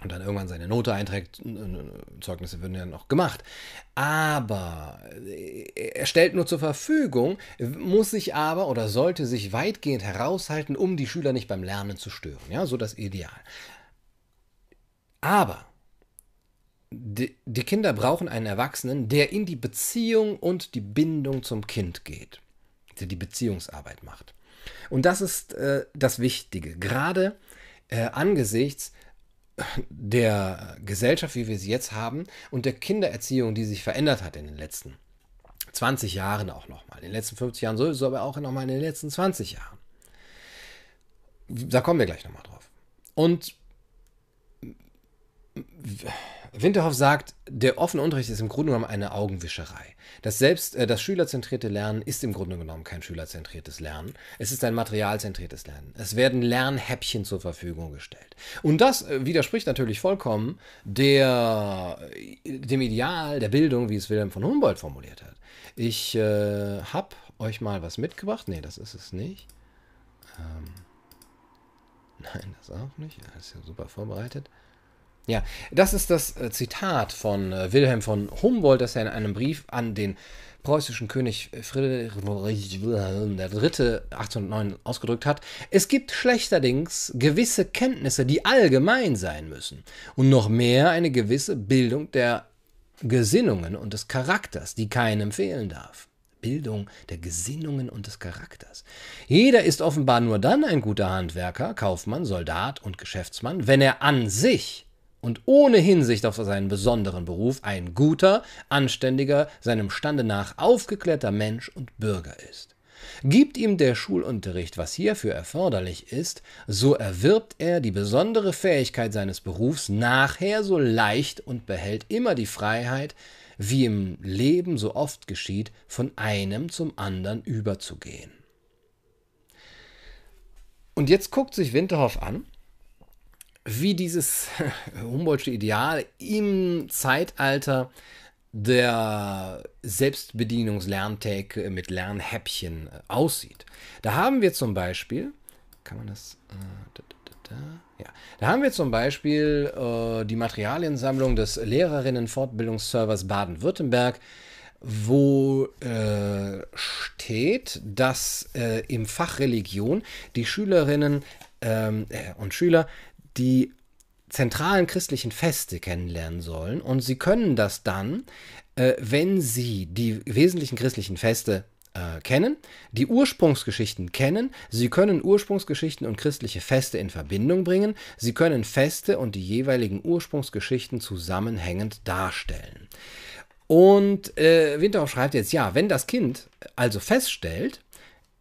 und dann irgendwann seine Note einträgt. Zeugnisse würden ja noch gemacht. Aber er stellt nur zur Verfügung, muss sich aber oder sollte sich weitgehend heraushalten, um die Schüler nicht beim Lernen zu stören. Ja, so das Ideal. Aber die, die Kinder brauchen einen Erwachsenen, der in die Beziehung und die Bindung zum Kind geht, der die Beziehungsarbeit macht. Und das ist äh, das Wichtige, gerade äh, angesichts der Gesellschaft, wie wir sie jetzt haben, und der Kindererziehung, die sich verändert hat in den letzten 20 Jahren auch nochmal. In den letzten 50 Jahren sowieso, aber auch nochmal in den letzten 20 Jahren. Da kommen wir gleich nochmal drauf. Und Winterhoff sagt, der offene Unterricht ist im Grunde genommen eine Augenwischerei. Das selbst, äh, das schülerzentrierte Lernen ist im Grunde genommen kein schülerzentriertes Lernen. Es ist ein materialzentriertes Lernen. Es werden Lernhäppchen zur Verfügung gestellt. Und das äh, widerspricht natürlich vollkommen der, dem Ideal der Bildung, wie es Wilhelm von Humboldt formuliert hat. Ich äh, habe euch mal was mitgebracht. Nee, das ist es nicht. Ähm, nein, das auch nicht. Das ist ja super vorbereitet. Ja, das ist das äh, Zitat von äh, Wilhelm von Humboldt, das er in einem Brief an den preußischen König Friedrich III. 1809 ausgedrückt hat. Es gibt schlechterdings gewisse Kenntnisse, die allgemein sein müssen und noch mehr eine gewisse Bildung der Gesinnungen und des Charakters, die keinem fehlen darf. Bildung der Gesinnungen und des Charakters. Jeder ist offenbar nur dann ein guter Handwerker, Kaufmann, Soldat und Geschäftsmann, wenn er an sich und ohne Hinsicht auf seinen besonderen Beruf ein guter, anständiger, seinem Stande nach aufgeklärter Mensch und Bürger ist. Gibt ihm der Schulunterricht, was hierfür erforderlich ist, so erwirbt er die besondere Fähigkeit seines Berufs nachher so leicht und behält immer die Freiheit, wie im Leben so oft geschieht, von einem zum anderen überzugehen. Und jetzt guckt sich Winterhoff an wie dieses Humboldtsche Ideal im Zeitalter der Selbstbedienungslerntheke mit Lernhäppchen äh, aussieht. Da haben wir zum Beispiel, kann man das, äh, da, da, da, ja, da haben wir zum Beispiel äh, die Materialiensammlung des Lehrerinnen-Fortbildungsservers Baden-Württemberg, wo äh, steht, dass äh, im Fach Religion die Schülerinnen ähm, äh, und Schüler die zentralen christlichen Feste kennenlernen sollen. Und sie können das dann, äh, wenn sie die wesentlichen christlichen Feste äh, kennen, die Ursprungsgeschichten kennen, sie können Ursprungsgeschichten und christliche Feste in Verbindung bringen, sie können Feste und die jeweiligen Ursprungsgeschichten zusammenhängend darstellen. Und äh, Winterhoff schreibt jetzt, ja, wenn das Kind also feststellt,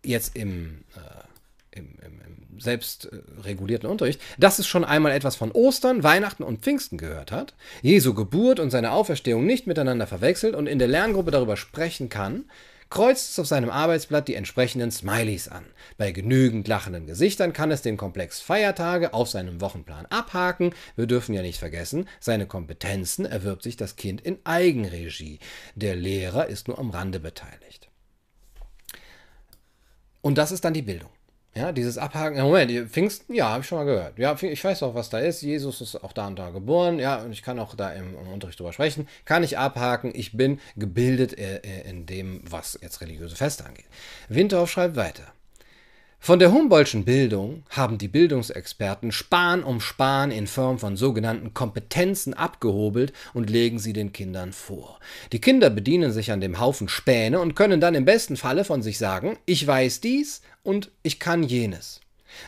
jetzt im, äh, im, im, im selbst regulierten Unterricht, dass es schon einmal etwas von Ostern, Weihnachten und Pfingsten gehört hat, Jesu Geburt und seine Auferstehung nicht miteinander verwechselt und in der Lerngruppe darüber sprechen kann, kreuzt es auf seinem Arbeitsblatt die entsprechenden Smileys an. Bei genügend lachenden Gesichtern kann es den Komplex Feiertage auf seinem Wochenplan abhaken. Wir dürfen ja nicht vergessen, seine Kompetenzen erwirbt sich das Kind in Eigenregie. Der Lehrer ist nur am Rande beteiligt. Und das ist dann die Bildung. Ja, dieses Abhaken, Moment, Pfingsten, ja, habe ich schon mal gehört. Ja, ich weiß auch, was da ist. Jesus ist auch da und da geboren. Ja, und ich kann auch da im, im Unterricht drüber sprechen. Kann ich abhaken. Ich bin gebildet äh, äh in dem, was jetzt religiöse Feste angeht. Winterhoff schreibt weiter. Von der Humboldtschen Bildung haben die Bildungsexperten Spahn um Spahn in Form von sogenannten Kompetenzen abgehobelt und legen sie den Kindern vor. Die Kinder bedienen sich an dem Haufen Späne und können dann im besten Falle von sich sagen, ich weiß dies und ich kann jenes.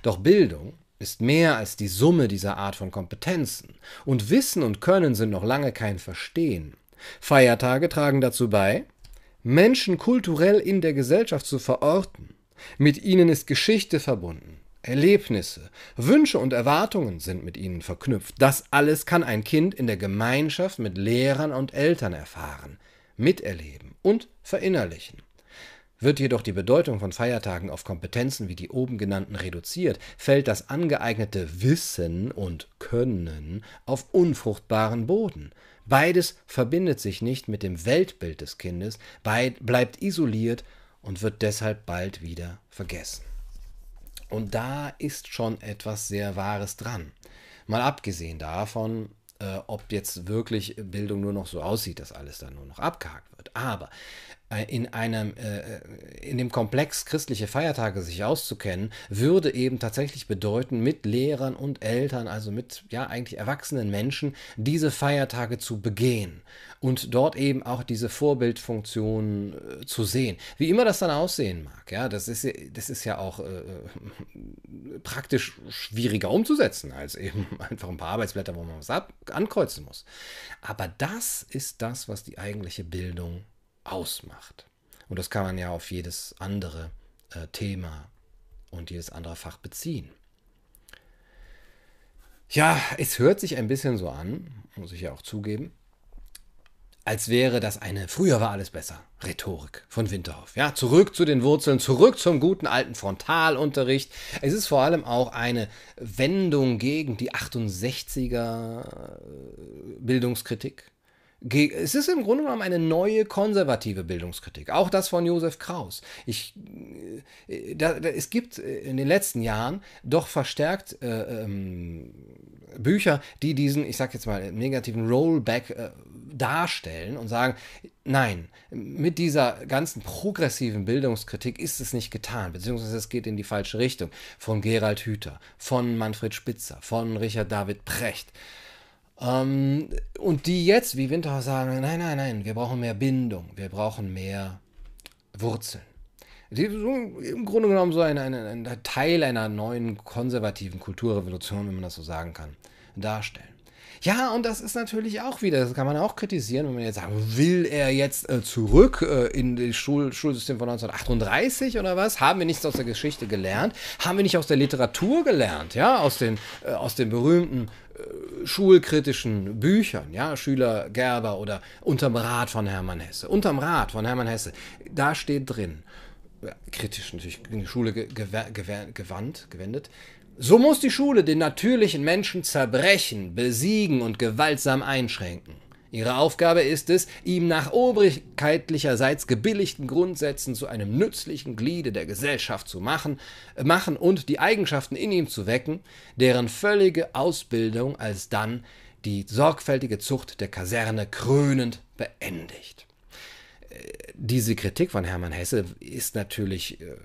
Doch Bildung ist mehr als die Summe dieser Art von Kompetenzen, und Wissen und Können sind noch lange kein Verstehen. Feiertage tragen dazu bei, Menschen kulturell in der Gesellschaft zu verorten, mit ihnen ist Geschichte verbunden. Erlebnisse, Wünsche und Erwartungen sind mit ihnen verknüpft. Das alles kann ein Kind in der Gemeinschaft mit Lehrern und Eltern erfahren, miterleben und verinnerlichen. Wird jedoch die Bedeutung von Feiertagen auf Kompetenzen wie die oben genannten reduziert, fällt das angeeignete Wissen und Können auf unfruchtbaren Boden. Beides verbindet sich nicht mit dem Weltbild des Kindes, bleibt isoliert und wird deshalb bald wieder vergessen. Und da ist schon etwas sehr Wahres dran. Mal abgesehen davon, äh, ob jetzt wirklich Bildung nur noch so aussieht, dass alles dann nur noch abgehakt wird. Aber in einem, äh, in dem Komplex christliche Feiertage sich auszukennen, würde eben tatsächlich bedeuten, mit Lehrern und Eltern, also mit ja eigentlich erwachsenen Menschen, diese Feiertage zu begehen und dort eben auch diese Vorbildfunktion äh, zu sehen. Wie immer das dann aussehen mag, ja, das ist, das ist ja auch äh, praktisch schwieriger umzusetzen als eben einfach ein paar Arbeitsblätter, wo man was ab ankreuzen muss. Aber das ist das, was die eigentliche Bildung ausmacht. Und das kann man ja auf jedes andere äh, Thema und jedes andere Fach beziehen. Ja, es hört sich ein bisschen so an, muss ich ja auch zugeben, als wäre das eine früher war alles besser Rhetorik von Winterhoff. Ja, zurück zu den Wurzeln, zurück zum guten alten Frontalunterricht. Es ist vor allem auch eine Wendung gegen die 68er Bildungskritik es ist im Grunde genommen eine neue konservative Bildungskritik. Auch das von Josef Kraus. Ich, äh, da, da, es gibt äh, in den letzten Jahren doch verstärkt äh, ähm, Bücher, die diesen, ich sag jetzt mal, negativen Rollback äh, darstellen und sagen, nein, mit dieser ganzen progressiven Bildungskritik ist es nicht getan, beziehungsweise es geht in die falsche Richtung. Von Gerald Hüther, von Manfred Spitzer, von Richard David Precht. Ähm, und die jetzt, wie Winter sagen, nein, nein, nein, wir brauchen mehr Bindung, wir brauchen mehr Wurzeln. Die so im Grunde genommen so ein, ein, ein Teil einer neuen konservativen Kulturrevolution, wenn man das so sagen kann, darstellen. Ja, und das ist natürlich auch wieder, das kann man auch kritisieren, wenn man jetzt sagt, will er jetzt äh, zurück äh, in das Schul Schulsystem von 1938 oder was? Haben wir nichts aus der Geschichte gelernt? Haben wir nicht aus der Literatur gelernt? Ja, aus den, äh, aus den berühmten äh, schulkritischen Büchern, ja, Schüler Gerber oder Unterm Rat von Hermann Hesse. Unterm Rat von Hermann Hesse, da steht drin, kritisch natürlich in die Schule gewandt, gewendet, so muss die Schule den natürlichen Menschen zerbrechen, besiegen und gewaltsam einschränken. Ihre Aufgabe ist es, ihm nach obrigkeitlicherseits gebilligten Grundsätzen zu einem nützlichen Gliede der Gesellschaft zu machen, äh, machen und die Eigenschaften in ihm zu wecken, deren völlige Ausbildung alsdann die sorgfältige Zucht der Kaserne krönend beendigt. Äh, diese Kritik von Hermann Hesse ist natürlich äh,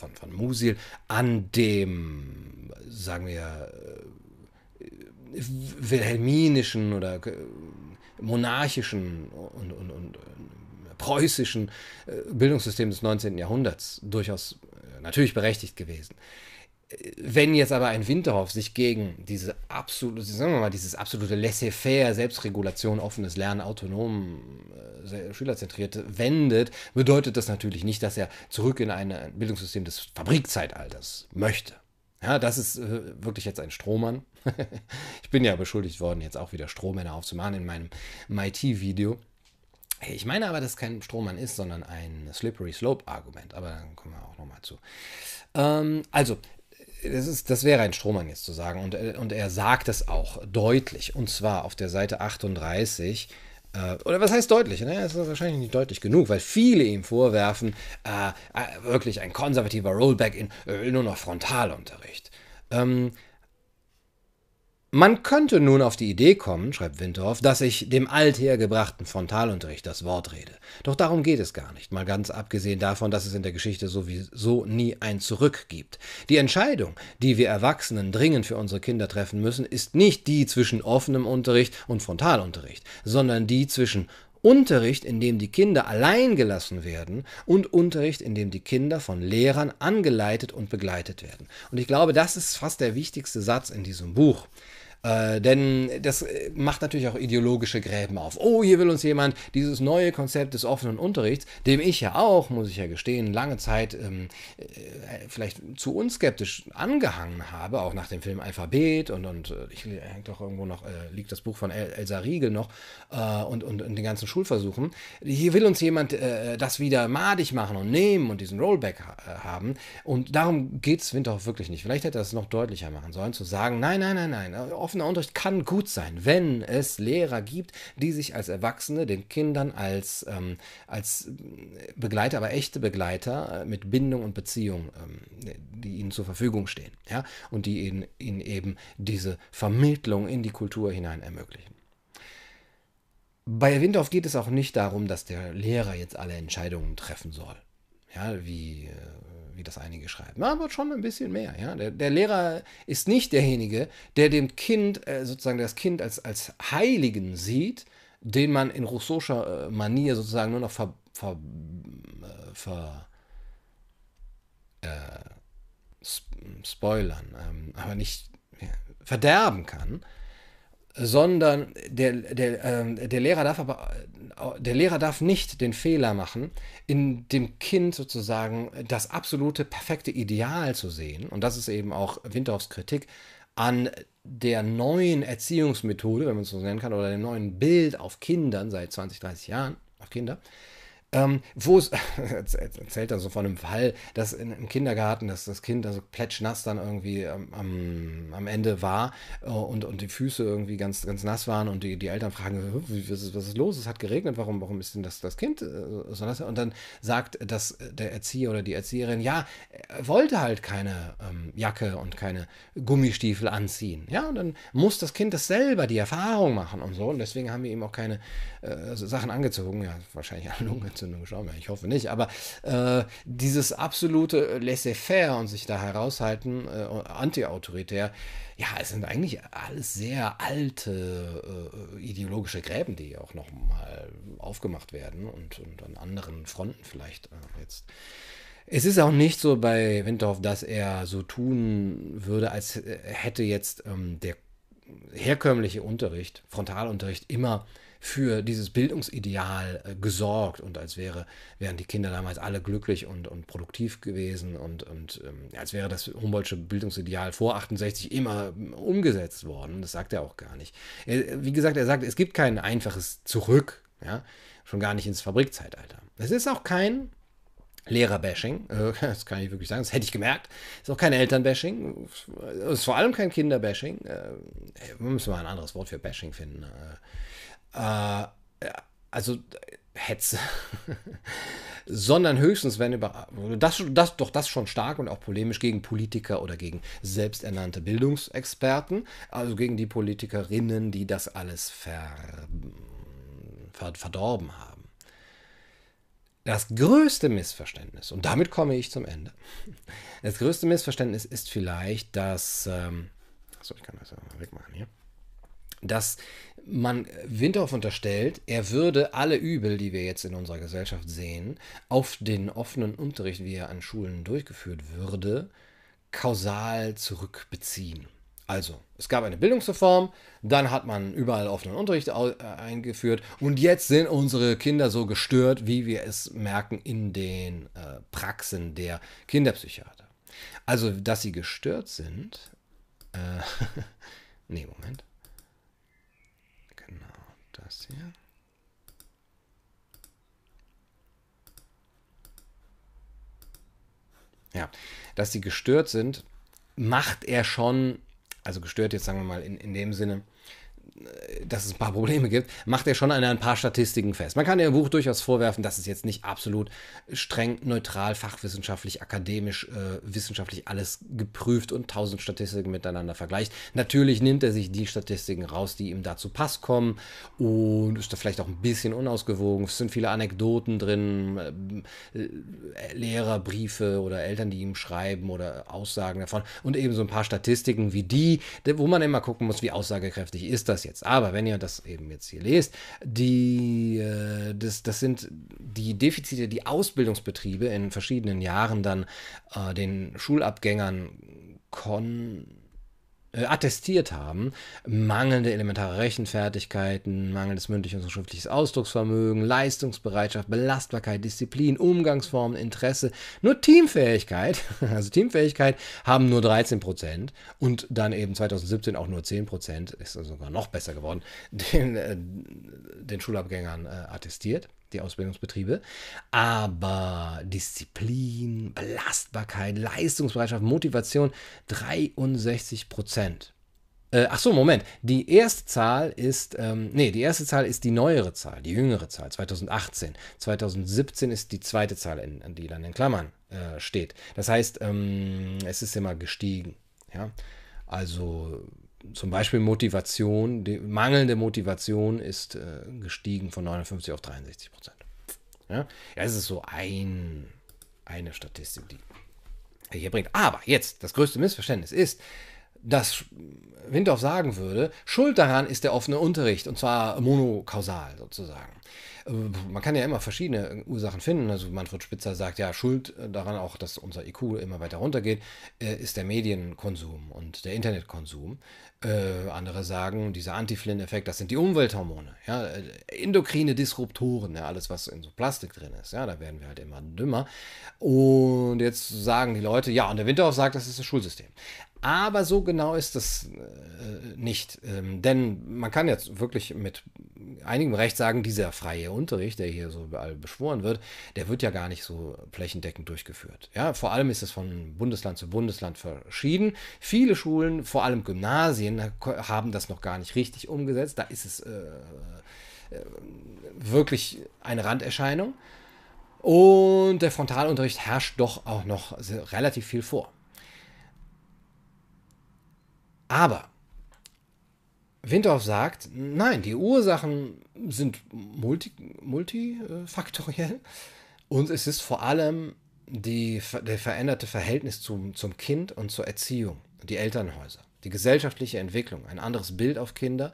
von, von Musil an dem, sagen wir, äh, wilhelminischen oder äh, monarchischen und, und, und preußischen äh, Bildungssystem des 19. Jahrhunderts durchaus natürlich berechtigt gewesen. Wenn jetzt aber ein Winterhoff sich gegen diese absolute, sagen wir mal, dieses absolute laissez-faire, Selbstregulation, offenes Lernen, autonom, schülerzentrierte wendet, bedeutet das natürlich nicht, dass er zurück in ein Bildungssystem des Fabrikzeitalters möchte. Ja, das ist äh, wirklich jetzt ein Strohmann. ich bin ja beschuldigt worden, jetzt auch wieder Strohmänner aufzumachen in meinem MIT-Video. Ich meine aber, dass kein Strohmann ist, sondern ein Slippery Slope-Argument. Aber dann kommen wir auch nochmal zu. Ähm, also, das, ist, das wäre ein Strohmann jetzt zu sagen. Und, äh, und er sagt es auch deutlich. Und zwar auf der Seite 38. Äh, oder was heißt deutlich? Ne? Das ist wahrscheinlich nicht deutlich genug, weil viele ihm vorwerfen, äh, äh wirklich ein konservativer Rollback in äh, nur noch Frontalunterricht. Ähm, man könnte nun auf die Idee kommen, schreibt Winterhoff, dass ich dem althergebrachten Frontalunterricht das Wort rede. Doch darum geht es gar nicht, mal ganz abgesehen davon, dass es in der Geschichte sowieso nie ein Zurück gibt. Die Entscheidung, die wir Erwachsenen dringend für unsere Kinder treffen müssen, ist nicht die zwischen offenem Unterricht und Frontalunterricht, sondern die zwischen Unterricht, in dem die Kinder allein gelassen werden und Unterricht, in dem die Kinder von Lehrern angeleitet und begleitet werden. Und ich glaube, das ist fast der wichtigste Satz in diesem Buch. Äh, denn das äh, macht natürlich auch ideologische Gräben auf. Oh, hier will uns jemand dieses neue Konzept des offenen Unterrichts, dem ich ja auch, muss ich ja gestehen, lange Zeit ähm, äh, vielleicht zu unskeptisch angehangen habe, auch nach dem Film Alphabet und, und äh, ich hängt doch irgendwo noch, äh, liegt das Buch von El Elsa Riegel noch und, und, und, den ganzen Schulversuchen. Hier will uns jemand das wieder madig machen und nehmen und diesen Rollback ha haben. Und darum geht es Winterhoff wirklich nicht. Vielleicht hätte er es noch deutlicher machen sollen, zu sagen, nein, nein, nein, nein, offener Unterricht kann gut sein, wenn es Lehrer gibt, die sich als Erwachsene den Kindern als, ähm, als Begleiter, aber echte Begleiter äh, mit Bindung und Beziehung, ähm, die ihnen zur Verfügung stehen. Ja? Und die ihnen, ihnen eben diese Vermittlung in die Kultur hinein ermöglichen. Bei Windorf geht es auch nicht darum, dass der Lehrer jetzt alle Entscheidungen treffen soll. Ja, wie äh, wie das einige schreiben. Aber schon ein bisschen mehr. Ja? Der, der Lehrer ist nicht derjenige, der dem Kind, äh, sozusagen das Kind als, als Heiligen sieht, den man in Rousseauscher äh, Manier sozusagen nur noch ver, ver, äh, ver äh, spoilern, ähm, aber nicht ja, verderben kann, sondern der, der, äh, der Lehrer darf aber der Lehrer darf nicht den Fehler machen, in dem Kind sozusagen das absolute perfekte Ideal zu sehen. Und das ist eben auch Winterhoffs Kritik an der neuen Erziehungsmethode, wenn man es so nennen kann, oder dem neuen Bild auf Kindern seit 20, 30 Jahren, auf Kinder, ähm, wo es, erzählt er so von einem Fall, dass in, im Kindergarten, dass das Kind also plätschnass dann irgendwie am, am Ende war äh, und, und die Füße irgendwie ganz, ganz nass waren und die, die Eltern fragen, was ist, was ist los? Es hat geregnet, warum, warum ist denn das, das Kind äh, so nass? Und dann sagt das, der Erzieher oder die Erzieherin, ja, er wollte halt keine ähm, Jacke und keine Gummistiefel anziehen. Ja, und dann muss das Kind das selber die Erfahrung machen und so. Und deswegen haben wir ihm auch keine äh, Sachen angezogen. Ja, wahrscheinlich Lunge Entzündung, wir, ich hoffe nicht, aber äh, dieses absolute Laissez-faire und sich da heraushalten, äh, anti-autoritär, ja, es sind eigentlich alles sehr alte äh, ideologische Gräben, die auch noch mal aufgemacht werden und, und an anderen Fronten vielleicht äh, jetzt. Es ist auch nicht so bei Windorf, dass er so tun würde, als hätte jetzt ähm, der herkömmliche Unterricht, Frontalunterricht, immer für dieses Bildungsideal äh, gesorgt und als wäre, wären die Kinder damals alle glücklich und, und produktiv gewesen und, und ähm, als wäre das Humboldtsche Bildungsideal vor 68 immer ähm, umgesetzt worden. Das sagt er auch gar nicht. Er, wie gesagt, er sagt, es gibt kein einfaches Zurück, ja, schon gar nicht ins Fabrikzeitalter. Es ist auch kein Lehrerbashing, äh, das kann ich wirklich sagen, das hätte ich gemerkt. Es ist auch kein Elternbashing, ist vor allem kein Kinderbashing. Äh, wir müssen mal ein anderes Wort für Bashing finden. Äh, also Hetze, sondern höchstens, wenn über das, das, doch das schon stark und auch polemisch gegen Politiker oder gegen selbsternannte Bildungsexperten, also gegen die Politikerinnen, die das alles ver, ver, verdorben haben. Das größte Missverständnis, und damit komme ich zum Ende, das größte Missverständnis ist vielleicht, dass, ähm, achso, ich kann das ja mal wegmachen hier, dass man Windhoff unterstellt, er würde alle Übel, die wir jetzt in unserer Gesellschaft sehen, auf den offenen Unterricht, wie er an Schulen durchgeführt würde, kausal zurückbeziehen. Also, es gab eine Bildungsreform, dann hat man überall offenen Unterricht äh, eingeführt und jetzt sind unsere Kinder so gestört, wie wir es merken in den äh, Praxen der Kinderpsychiater. Also, dass sie gestört sind. Äh, nee, Moment. Das hier. Ja, dass sie gestört sind, macht er schon also gestört jetzt sagen wir mal in, in dem Sinne, dass es ein paar Probleme gibt, macht er schon an ein paar Statistiken fest. Man kann dem Buch durchaus vorwerfen, dass es jetzt nicht absolut streng neutral, fachwissenschaftlich, akademisch, äh, wissenschaftlich alles geprüft und tausend Statistiken miteinander vergleicht. Natürlich nimmt er sich die Statistiken raus, die ihm dazu Pass kommen und ist da vielleicht auch ein bisschen unausgewogen. Es sind viele Anekdoten drin, äh, Lehrerbriefe oder Eltern, die ihm schreiben oder Aussagen davon und eben so ein paar Statistiken wie die, wo man immer gucken muss, wie aussagekräftig ist das jetzt. Aber wenn ihr das eben jetzt hier lest, die, äh, das, das sind die Defizite, die Ausbildungsbetriebe in verschiedenen Jahren dann äh, den Schulabgängern kon äh, attestiert haben, mangelnde elementare Rechenfertigkeiten, mangelndes mündliches und schriftliches Ausdrucksvermögen, Leistungsbereitschaft, Belastbarkeit, Disziplin, Umgangsformen, Interesse, nur Teamfähigkeit, also Teamfähigkeit haben nur 13 Prozent und dann eben 2017 auch nur 10 Prozent, ist sogar noch besser geworden, den, äh, den Schulabgängern äh, attestiert die Ausbildungsbetriebe. Aber Disziplin, Belastbarkeit, Leistungsbereitschaft, Motivation 63 Prozent. Äh, ach so, Moment. Die erste Zahl ist, ähm, nee, die erste Zahl ist die neuere Zahl, die jüngere Zahl, 2018. 2017 ist die zweite Zahl, in, die dann in Klammern äh, steht. Das heißt, ähm, es ist immer gestiegen. Ja, also zum Beispiel Motivation, die mangelnde Motivation ist äh, gestiegen von 59 auf 63 Prozent. Ja? das ist so ein, eine Statistik, die er hier bringt. Aber jetzt, das größte Missverständnis ist, dass Windorf sagen würde, Schuld daran ist der offene Unterricht und zwar monokausal sozusagen. Äh, man kann ja immer verschiedene Ursachen finden. Also Manfred Spitzer sagt ja, Schuld daran auch, dass unser IQ immer weiter runtergeht, äh, ist der Medienkonsum und der Internetkonsum. Äh, andere sagen, dieser Anti-Flynn-Effekt, das sind die Umwelthormone, ja, endokrine Disruptoren, ja, alles, was in so Plastik drin ist, ja, da werden wir halt immer dümmer. Und jetzt sagen die Leute, ja, und der Winterhoff sagt, das ist das Schulsystem. Aber so genau ist das äh, nicht. Ähm, denn man kann jetzt wirklich mit einigem Recht sagen, dieser freie Unterricht, der hier so überall beschworen wird, der wird ja gar nicht so flächendeckend durchgeführt. Ja, vor allem ist es von Bundesland zu Bundesland verschieden. Viele Schulen, vor allem Gymnasien, haben das noch gar nicht richtig umgesetzt. Da ist es äh, äh, wirklich eine Randerscheinung. Und der Frontalunterricht herrscht doch auch noch relativ viel vor. Aber Windorf sagt, nein, die Ursachen sind multi, multifaktoriell. Und es ist vor allem die, der veränderte Verhältnis zum, zum Kind und zur Erziehung, die Elternhäuser, die gesellschaftliche Entwicklung, ein anderes Bild auf Kinder,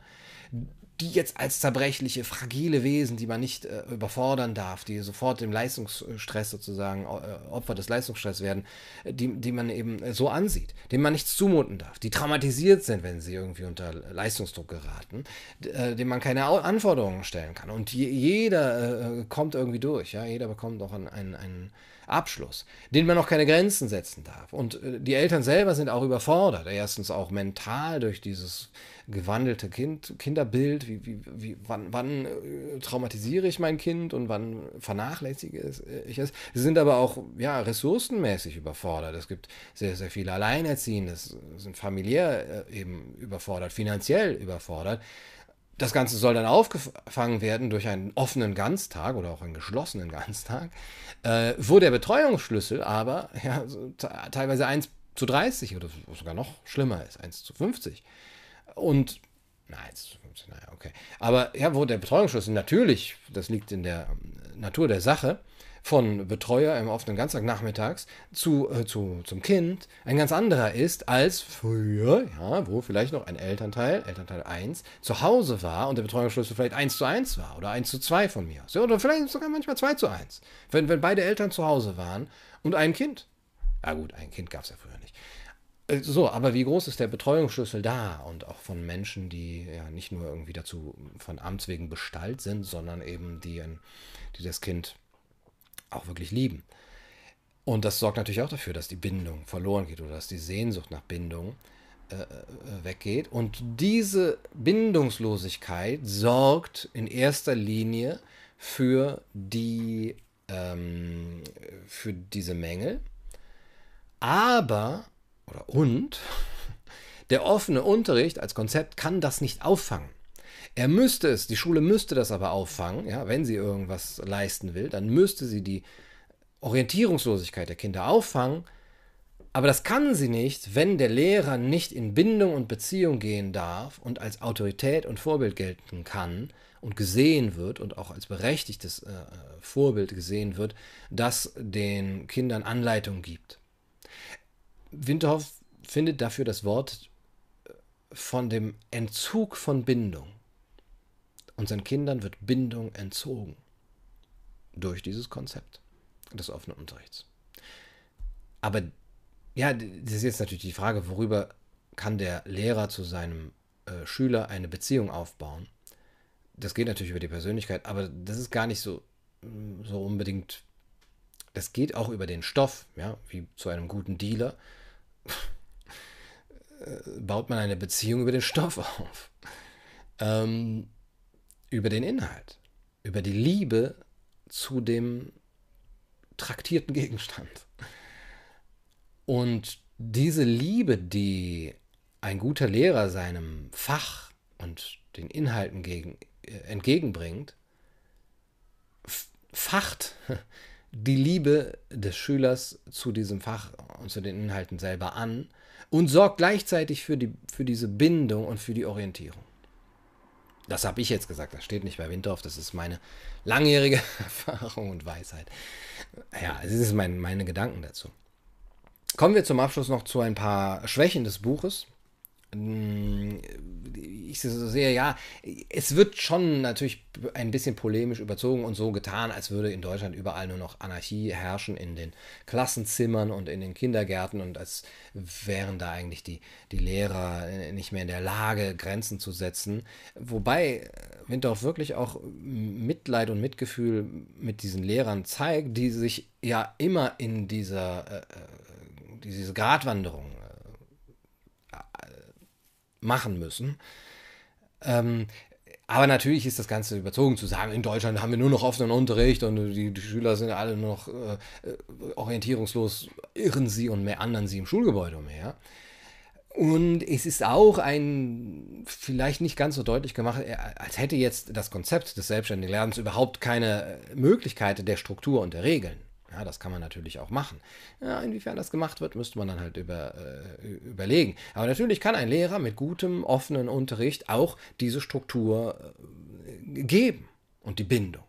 die jetzt als zerbrechliche, fragile Wesen, die man nicht äh, überfordern darf, die sofort dem Leistungsstress sozusagen äh, Opfer des Leistungsstress werden, äh, die, die man eben äh, so ansieht, denen man nichts zumuten darf, die traumatisiert sind, wenn sie irgendwie unter Leistungsdruck geraten, äh, dem man keine Anforderungen stellen kann. Und je, jeder äh, kommt irgendwie durch, ja, jeder bekommt auch einen, einen, einen Abschluss, den man noch keine Grenzen setzen darf. Und die Eltern selber sind auch überfordert, erstens auch mental durch dieses gewandelte kind, Kinderbild, wie, wie, wie, wann, wann äh, traumatisiere ich mein Kind und wann vernachlässige ich es. Sie sind aber auch ja, ressourcenmäßig überfordert. Es gibt sehr, sehr viele Alleinerziehende, sind familiär äh, eben überfordert, finanziell überfordert. Das Ganze soll dann aufgefangen werden durch einen offenen Ganztag oder auch einen geschlossenen Ganztag, äh, wo der Betreuungsschlüssel aber ja, so teilweise 1 zu 30 oder sogar noch schlimmer ist, 1 zu 50 und, nein, naja, okay. Aber ja, wo der Betreuungsschlüssel natürlich, das liegt in der ähm, Natur der Sache, von Betreuer im offenen Ganztag nachmittags zu, äh, zu, zum Kind ein ganz anderer ist als früher, ja, wo vielleicht noch ein Elternteil, Elternteil 1, zu Hause war und der Betreuungsschlüssel vielleicht 1 zu 1 war oder 1 zu 2 von mir. Ja, oder vielleicht sogar manchmal 2 zu 1. Wenn, wenn beide Eltern zu Hause waren und ein Kind. Ja gut, ein Kind gab es ja früher nicht. Äh, so, aber wie groß ist der Betreuungsschlüssel da und auch von Menschen, die ja nicht nur irgendwie dazu von Amts wegen bestallt sind, sondern eben die, die das Kind auch wirklich lieben. Und das sorgt natürlich auch dafür, dass die Bindung verloren geht oder dass die Sehnsucht nach Bindung äh, äh, weggeht. Und diese Bindungslosigkeit sorgt in erster Linie für die ähm, für diese Mängel. Aber, oder und, der offene Unterricht als Konzept kann das nicht auffangen. Er müsste es, die Schule müsste das aber auffangen, ja, wenn sie irgendwas leisten will, dann müsste sie die Orientierungslosigkeit der Kinder auffangen. Aber das kann sie nicht, wenn der Lehrer nicht in Bindung und Beziehung gehen darf und als Autorität und Vorbild gelten kann und gesehen wird und auch als berechtigtes äh, Vorbild gesehen wird, das den Kindern Anleitung gibt. Winterhoff findet dafür das Wort äh, von dem Entzug von Bindung. Unseren Kindern wird Bindung entzogen durch dieses Konzept des offenen Unterrichts. Aber ja, das ist jetzt natürlich die Frage, worüber kann der Lehrer zu seinem äh, Schüler eine Beziehung aufbauen? Das geht natürlich über die Persönlichkeit, aber das ist gar nicht so, so unbedingt. Das geht auch über den Stoff, ja, wie zu einem guten Dealer. Äh, baut man eine Beziehung über den Stoff auf. Ähm, über den Inhalt, über die Liebe zu dem traktierten Gegenstand. Und diese Liebe, die ein guter Lehrer seinem Fach und den Inhalten gegen, äh, entgegenbringt, facht die Liebe des Schülers zu diesem Fach und zu den Inhalten selber an und sorgt gleichzeitig für, die, für diese Bindung und für die Orientierung. Das habe ich jetzt gesagt, das steht nicht bei Windorf, das ist meine langjährige Erfahrung und Weisheit. Ja, es ist mein, meine Gedanken dazu. Kommen wir zum Abschluss noch zu ein paar Schwächen des Buches. Hm, ich sehe, ja, es wird schon natürlich ein bisschen polemisch überzogen und so getan, als würde in Deutschland überall nur noch Anarchie herrschen in den Klassenzimmern und in den Kindergärten und als wären da eigentlich die, die Lehrer nicht mehr in der Lage, Grenzen zu setzen. Wobei Windorf wirklich auch Mitleid und Mitgefühl mit diesen Lehrern zeigt, die sich ja immer in dieser äh, äh diese Gratwanderung machen müssen. Ähm, aber natürlich ist das Ganze überzogen zu sagen, in Deutschland haben wir nur noch offenen Unterricht und die, die Schüler sind alle nur noch äh, orientierungslos, irren sie und mehr anderen sie im Schulgebäude umher. Und es ist auch ein, vielleicht nicht ganz so deutlich gemacht, äh, als hätte jetzt das Konzept des selbstständigen Lernens überhaupt keine Möglichkeit der Struktur und der Regeln. Ja, das kann man natürlich auch machen. Ja, inwiefern das gemacht wird, müsste man dann halt über, äh, überlegen. Aber natürlich kann ein Lehrer mit gutem, offenen Unterricht auch diese Struktur äh, geben und die Bindung.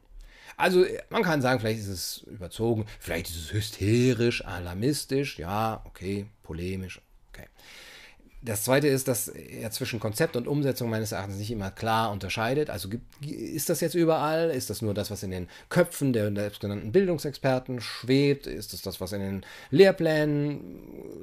Also man kann sagen, vielleicht ist es überzogen, vielleicht ist es hysterisch, alarmistisch, ja, okay, polemisch, okay. Das zweite ist, dass er zwischen Konzept und Umsetzung meines Erachtens nicht immer klar unterscheidet. Also ist das jetzt überall? Ist das nur das, was in den Köpfen der selbstgenannten Bildungsexperten schwebt? Ist das das, was in den Lehrplänen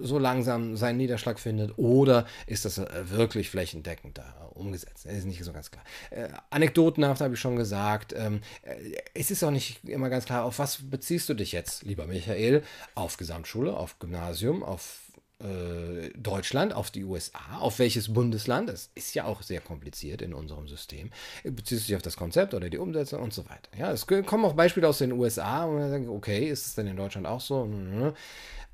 so langsam seinen Niederschlag findet? Oder ist das äh, wirklich flächendeckend da umgesetzt? Das ist nicht so ganz klar. Äh, anekdotenhaft habe ich schon gesagt. Ähm, äh, es ist auch nicht immer ganz klar, auf was beziehst du dich jetzt, lieber Michael? Auf Gesamtschule, auf Gymnasium, auf äh, Deutschland, auf die USA, auf welches Bundesland, das ist ja auch sehr kompliziert in unserem System, bezieht sich auf das Konzept oder die Umsetzung und so weiter. Ja, es kommen auch Beispiele aus den USA, wo man sagt, okay, ist es denn in Deutschland auch so?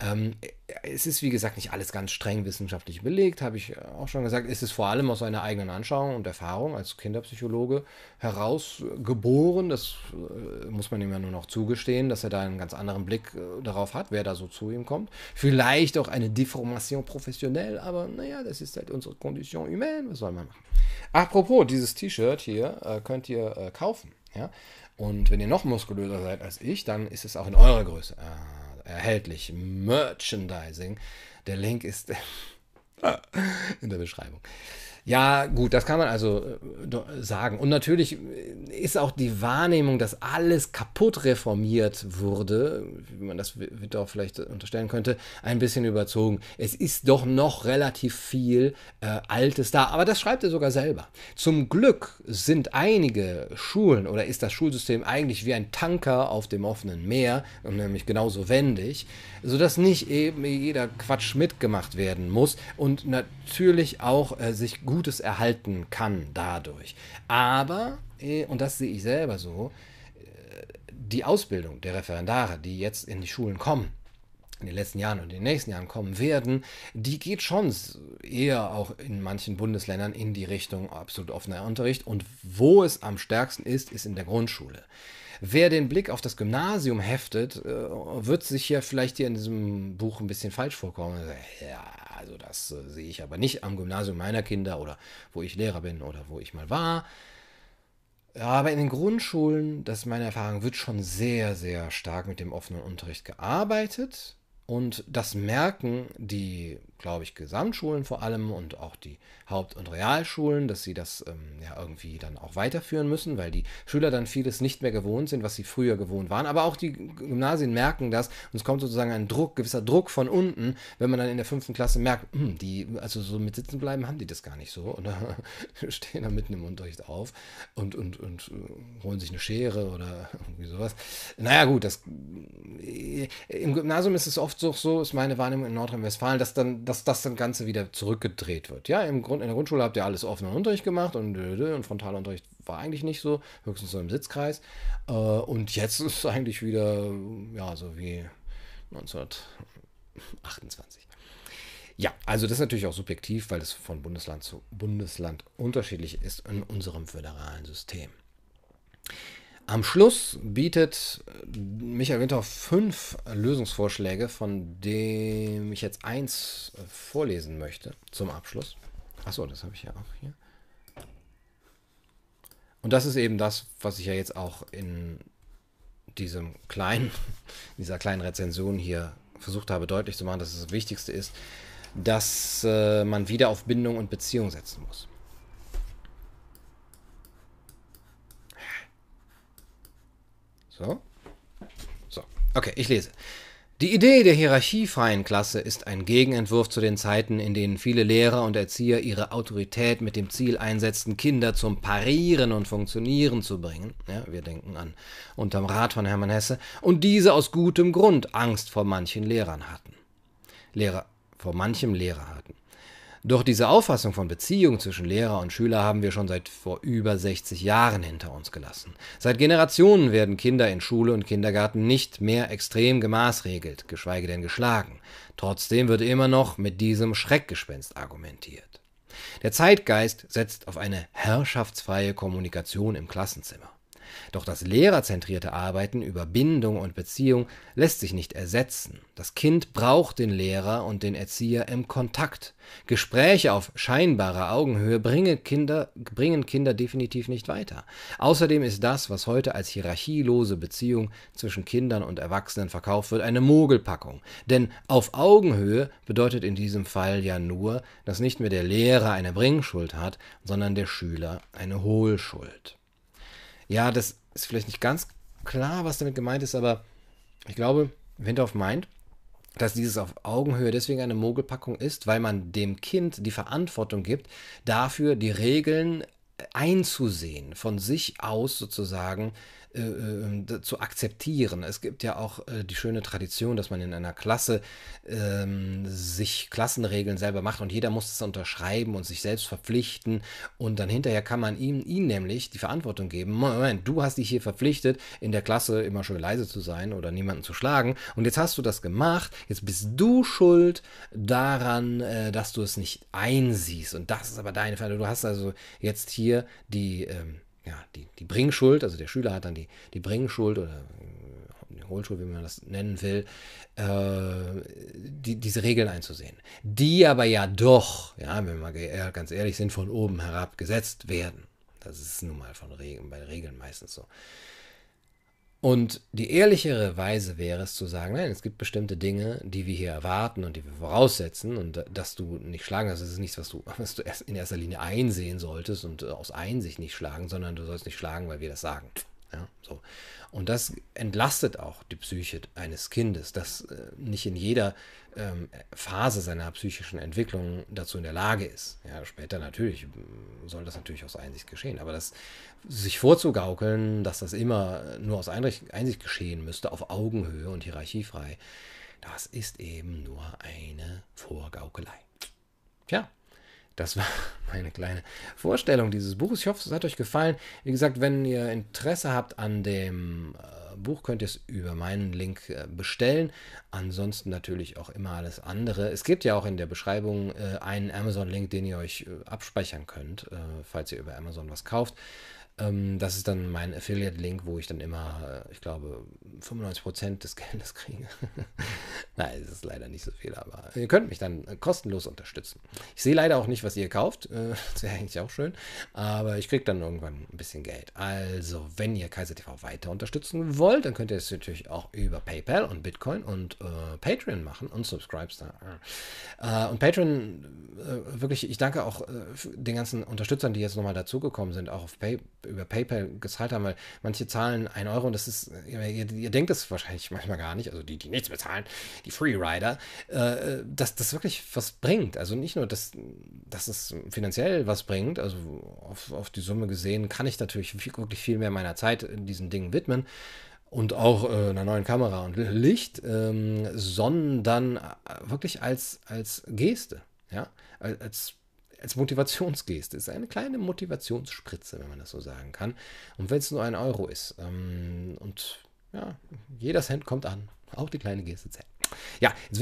Ähm, es ist, wie gesagt, nicht alles ganz streng wissenschaftlich belegt, habe ich auch schon gesagt. Es ist vor allem aus seiner eigenen Anschauung und Erfahrung als Kinderpsychologe herausgeboren. Das äh, muss man ihm ja nur noch zugestehen, dass er da einen ganz anderen Blick äh, darauf hat, wer da so zu ihm kommt. Vielleicht auch eine Deformation professionell, aber naja, das ist halt unsere Condition humaine. Was soll man machen? Apropos, dieses T-Shirt hier äh, könnt ihr kaufen. Ja? Und wenn ihr noch muskulöser seid als ich, dann ist es auch in eurer Größe äh, erhältlich. Merchandising. Der Link ist in der Beschreibung. Ja, gut, das kann man also äh, sagen. Und natürlich ist auch die Wahrnehmung, dass alles kaputt reformiert wurde, wie man das doch vielleicht unterstellen könnte, ein bisschen überzogen. Es ist doch noch relativ viel äh, Altes da, aber das schreibt er sogar selber. Zum Glück sind einige Schulen oder ist das Schulsystem eigentlich wie ein Tanker auf dem offenen Meer, nämlich genauso wendig, sodass nicht eben jeder Quatsch mitgemacht werden muss und natürlich auch äh, sich Gutes erhalten kann dadurch. Aber, äh, und das sehe ich selber so, äh, die Ausbildung der Referendare, die jetzt in die Schulen kommen, in den letzten Jahren und in den nächsten Jahren kommen werden, die geht schon eher auch in manchen Bundesländern in die Richtung absolut offener Unterricht. Und wo es am stärksten ist, ist in der Grundschule. Wer den Blick auf das Gymnasium heftet, äh, wird sich ja vielleicht hier in diesem Buch ein bisschen falsch vorkommen. Ja, also das äh, sehe ich aber nicht am Gymnasium meiner Kinder oder wo ich Lehrer bin oder wo ich mal war. Aber in den Grundschulen, das ist meine Erfahrung, wird schon sehr, sehr stark mit dem offenen Unterricht gearbeitet. Und das merken die, glaube ich, Gesamtschulen vor allem und auch die Haupt- und Realschulen, dass sie das ähm, ja irgendwie dann auch weiterführen müssen, weil die Schüler dann vieles nicht mehr gewohnt sind, was sie früher gewohnt waren. Aber auch die Gymnasien merken das und es kommt sozusagen ein Druck, gewisser Druck von unten, wenn man dann in der fünften Klasse merkt, hm, die, also so mit Sitzen bleiben haben die das gar nicht so. Oder stehen da mitten im Unterricht auf und, und, und äh, holen sich eine Schere oder irgendwie sowas. Naja, gut, das, äh, im Gymnasium ist es oft so, so ist meine Wahrnehmung in Nordrhein-Westfalen, dass dann, dass das Ganze wieder zurückgedreht wird. Ja, im Grund, in der Grundschule habt ihr alles offenen Unterricht gemacht und, und Frontalunterricht war eigentlich nicht so, höchstens so im Sitzkreis. Äh, und jetzt ist es eigentlich wieder, ja, so wie 1928. Ja, also das ist natürlich auch subjektiv, weil es von Bundesland zu Bundesland unterschiedlich ist in unserem föderalen System. Am Schluss bietet Michael Winter fünf Lösungsvorschläge, von denen ich jetzt eins vorlesen möchte zum Abschluss. Achso, das habe ich ja auch hier. Und das ist eben das, was ich ja jetzt auch in diesem kleinen, dieser kleinen Rezension hier versucht habe deutlich zu machen, dass es das Wichtigste ist, dass äh, man wieder auf Bindung und Beziehung setzen muss. So. So. Okay, ich lese. Die Idee der hierarchiefreien Klasse ist ein Gegenentwurf zu den Zeiten, in denen viele Lehrer und Erzieher ihre Autorität mit dem Ziel einsetzten, Kinder zum Parieren und Funktionieren zu bringen. Ja, wir denken an Unterm Rat von Hermann Hesse. Und diese aus gutem Grund Angst vor manchen Lehrern hatten. Lehrer, vor manchem Lehrer hatten. Doch diese Auffassung von Beziehung zwischen Lehrer und Schüler haben wir schon seit vor über 60 Jahren hinter uns gelassen. Seit Generationen werden Kinder in Schule und Kindergarten nicht mehr extrem gemaßregelt, geschweige denn geschlagen. Trotzdem wird immer noch mit diesem Schreckgespenst argumentiert. Der Zeitgeist setzt auf eine herrschaftsfreie Kommunikation im Klassenzimmer. Doch das lehrerzentrierte Arbeiten über Bindung und Beziehung lässt sich nicht ersetzen. Das Kind braucht den Lehrer und den Erzieher im Kontakt. Gespräche auf scheinbarer Augenhöhe bringen Kinder, bringen Kinder definitiv nicht weiter. Außerdem ist das, was heute als hierarchielose Beziehung zwischen Kindern und Erwachsenen verkauft wird, eine Mogelpackung. Denn auf Augenhöhe bedeutet in diesem Fall ja nur, dass nicht mehr der Lehrer eine Bringschuld hat, sondern der Schüler eine Hohlschuld. Ja, das ist vielleicht nicht ganz klar, was damit gemeint ist, aber ich glaube, Windorf meint, dass dieses auf Augenhöhe deswegen eine Mogelpackung ist, weil man dem Kind die Verantwortung gibt, dafür die Regeln einzusehen, von sich aus sozusagen äh, äh, zu akzeptieren. Es gibt ja auch äh, die schöne Tradition, dass man in einer Klasse ähm, sich Klassenregeln selber macht und jeder muss es unterschreiben und sich selbst verpflichten und dann hinterher kann man ihm, ihm nämlich die Verantwortung geben. Moment, du hast dich hier verpflichtet, in der Klasse immer schön leise zu sein oder niemanden zu schlagen und jetzt hast du das gemacht, jetzt bist du schuld daran, äh, dass du es nicht einsiehst und das ist aber deine Verantwortung. Du hast also jetzt hier die ähm, ja, die, die Bringschuld, also der Schüler hat dann die, die Bringschuld oder äh, die Hohlschuld, wie man das nennen will, äh, die, diese Regeln einzusehen. Die aber ja doch, ja, wenn wir mal ganz ehrlich sind, von oben herab gesetzt werden. Das ist nun mal von Regeln, bei Regeln meistens so. Und die ehrlichere Weise wäre es zu sagen, nein, es gibt bestimmte Dinge, die wir hier erwarten und die wir voraussetzen und dass du nicht schlagen das ist nichts, was du, was du erst in erster Linie einsehen solltest und aus Einsicht nicht schlagen, sondern du sollst nicht schlagen, weil wir das sagen. Ja, so. Und das entlastet auch die Psyche eines Kindes, das äh, nicht in jeder ähm, Phase seiner psychischen Entwicklung dazu in der Lage ist. Ja, später natürlich soll das natürlich aus Einsicht geschehen, aber das sich vorzugaukeln, dass das immer nur aus Einsicht geschehen müsste, auf Augenhöhe und hierarchiefrei, das ist eben nur eine Vorgaukelei. Tja, das war meine kleine Vorstellung dieses Buches. Ich hoffe, es hat euch gefallen. Wie gesagt, wenn ihr Interesse habt an dem äh, Buch, könnt ihr es über meinen Link äh, bestellen. Ansonsten natürlich auch immer alles andere. Es gibt ja auch in der Beschreibung äh, einen Amazon-Link, den ihr euch abspeichern könnt, falls ihr über Amazon was kauft. Ähm, das ist dann mein Affiliate-Link, wo ich dann immer, äh, ich glaube, 95% des Geldes kriege. Nein, es ist leider nicht so viel, aber ihr könnt mich dann äh, kostenlos unterstützen. Ich sehe leider auch nicht, was ihr kauft. Äh, das wäre eigentlich auch schön. Aber ich kriege dann irgendwann ein bisschen Geld. Also, wenn ihr Kaiser TV weiter unterstützen wollt, dann könnt ihr es natürlich auch über PayPal und Bitcoin und äh, Patreon machen und Subscribestar. Äh, und Patreon, äh, wirklich, ich danke auch den ganzen Unterstützern, die jetzt nochmal dazugekommen sind, auch auf PayPal über PayPal gezahlt haben, weil manche zahlen 1 Euro und das ist, ihr, ihr denkt das wahrscheinlich manchmal gar nicht, also die, die nichts bezahlen, die Freerider, äh, dass das wirklich was bringt. Also nicht nur, dass, dass es finanziell was bringt, also auf, auf die Summe gesehen kann ich natürlich wirklich viel mehr meiner Zeit diesen Dingen widmen und auch äh, einer neuen Kamera und Licht, ähm, sondern äh, wirklich als, als Geste, ja, als als Motivationsgeste. ist eine kleine Motivationsspritze, wenn man das so sagen kann. Und wenn es nur ein Euro ist. Ähm, und ja, jeder Cent kommt an. Auch die kleine Geste zählt. Ja, jetzt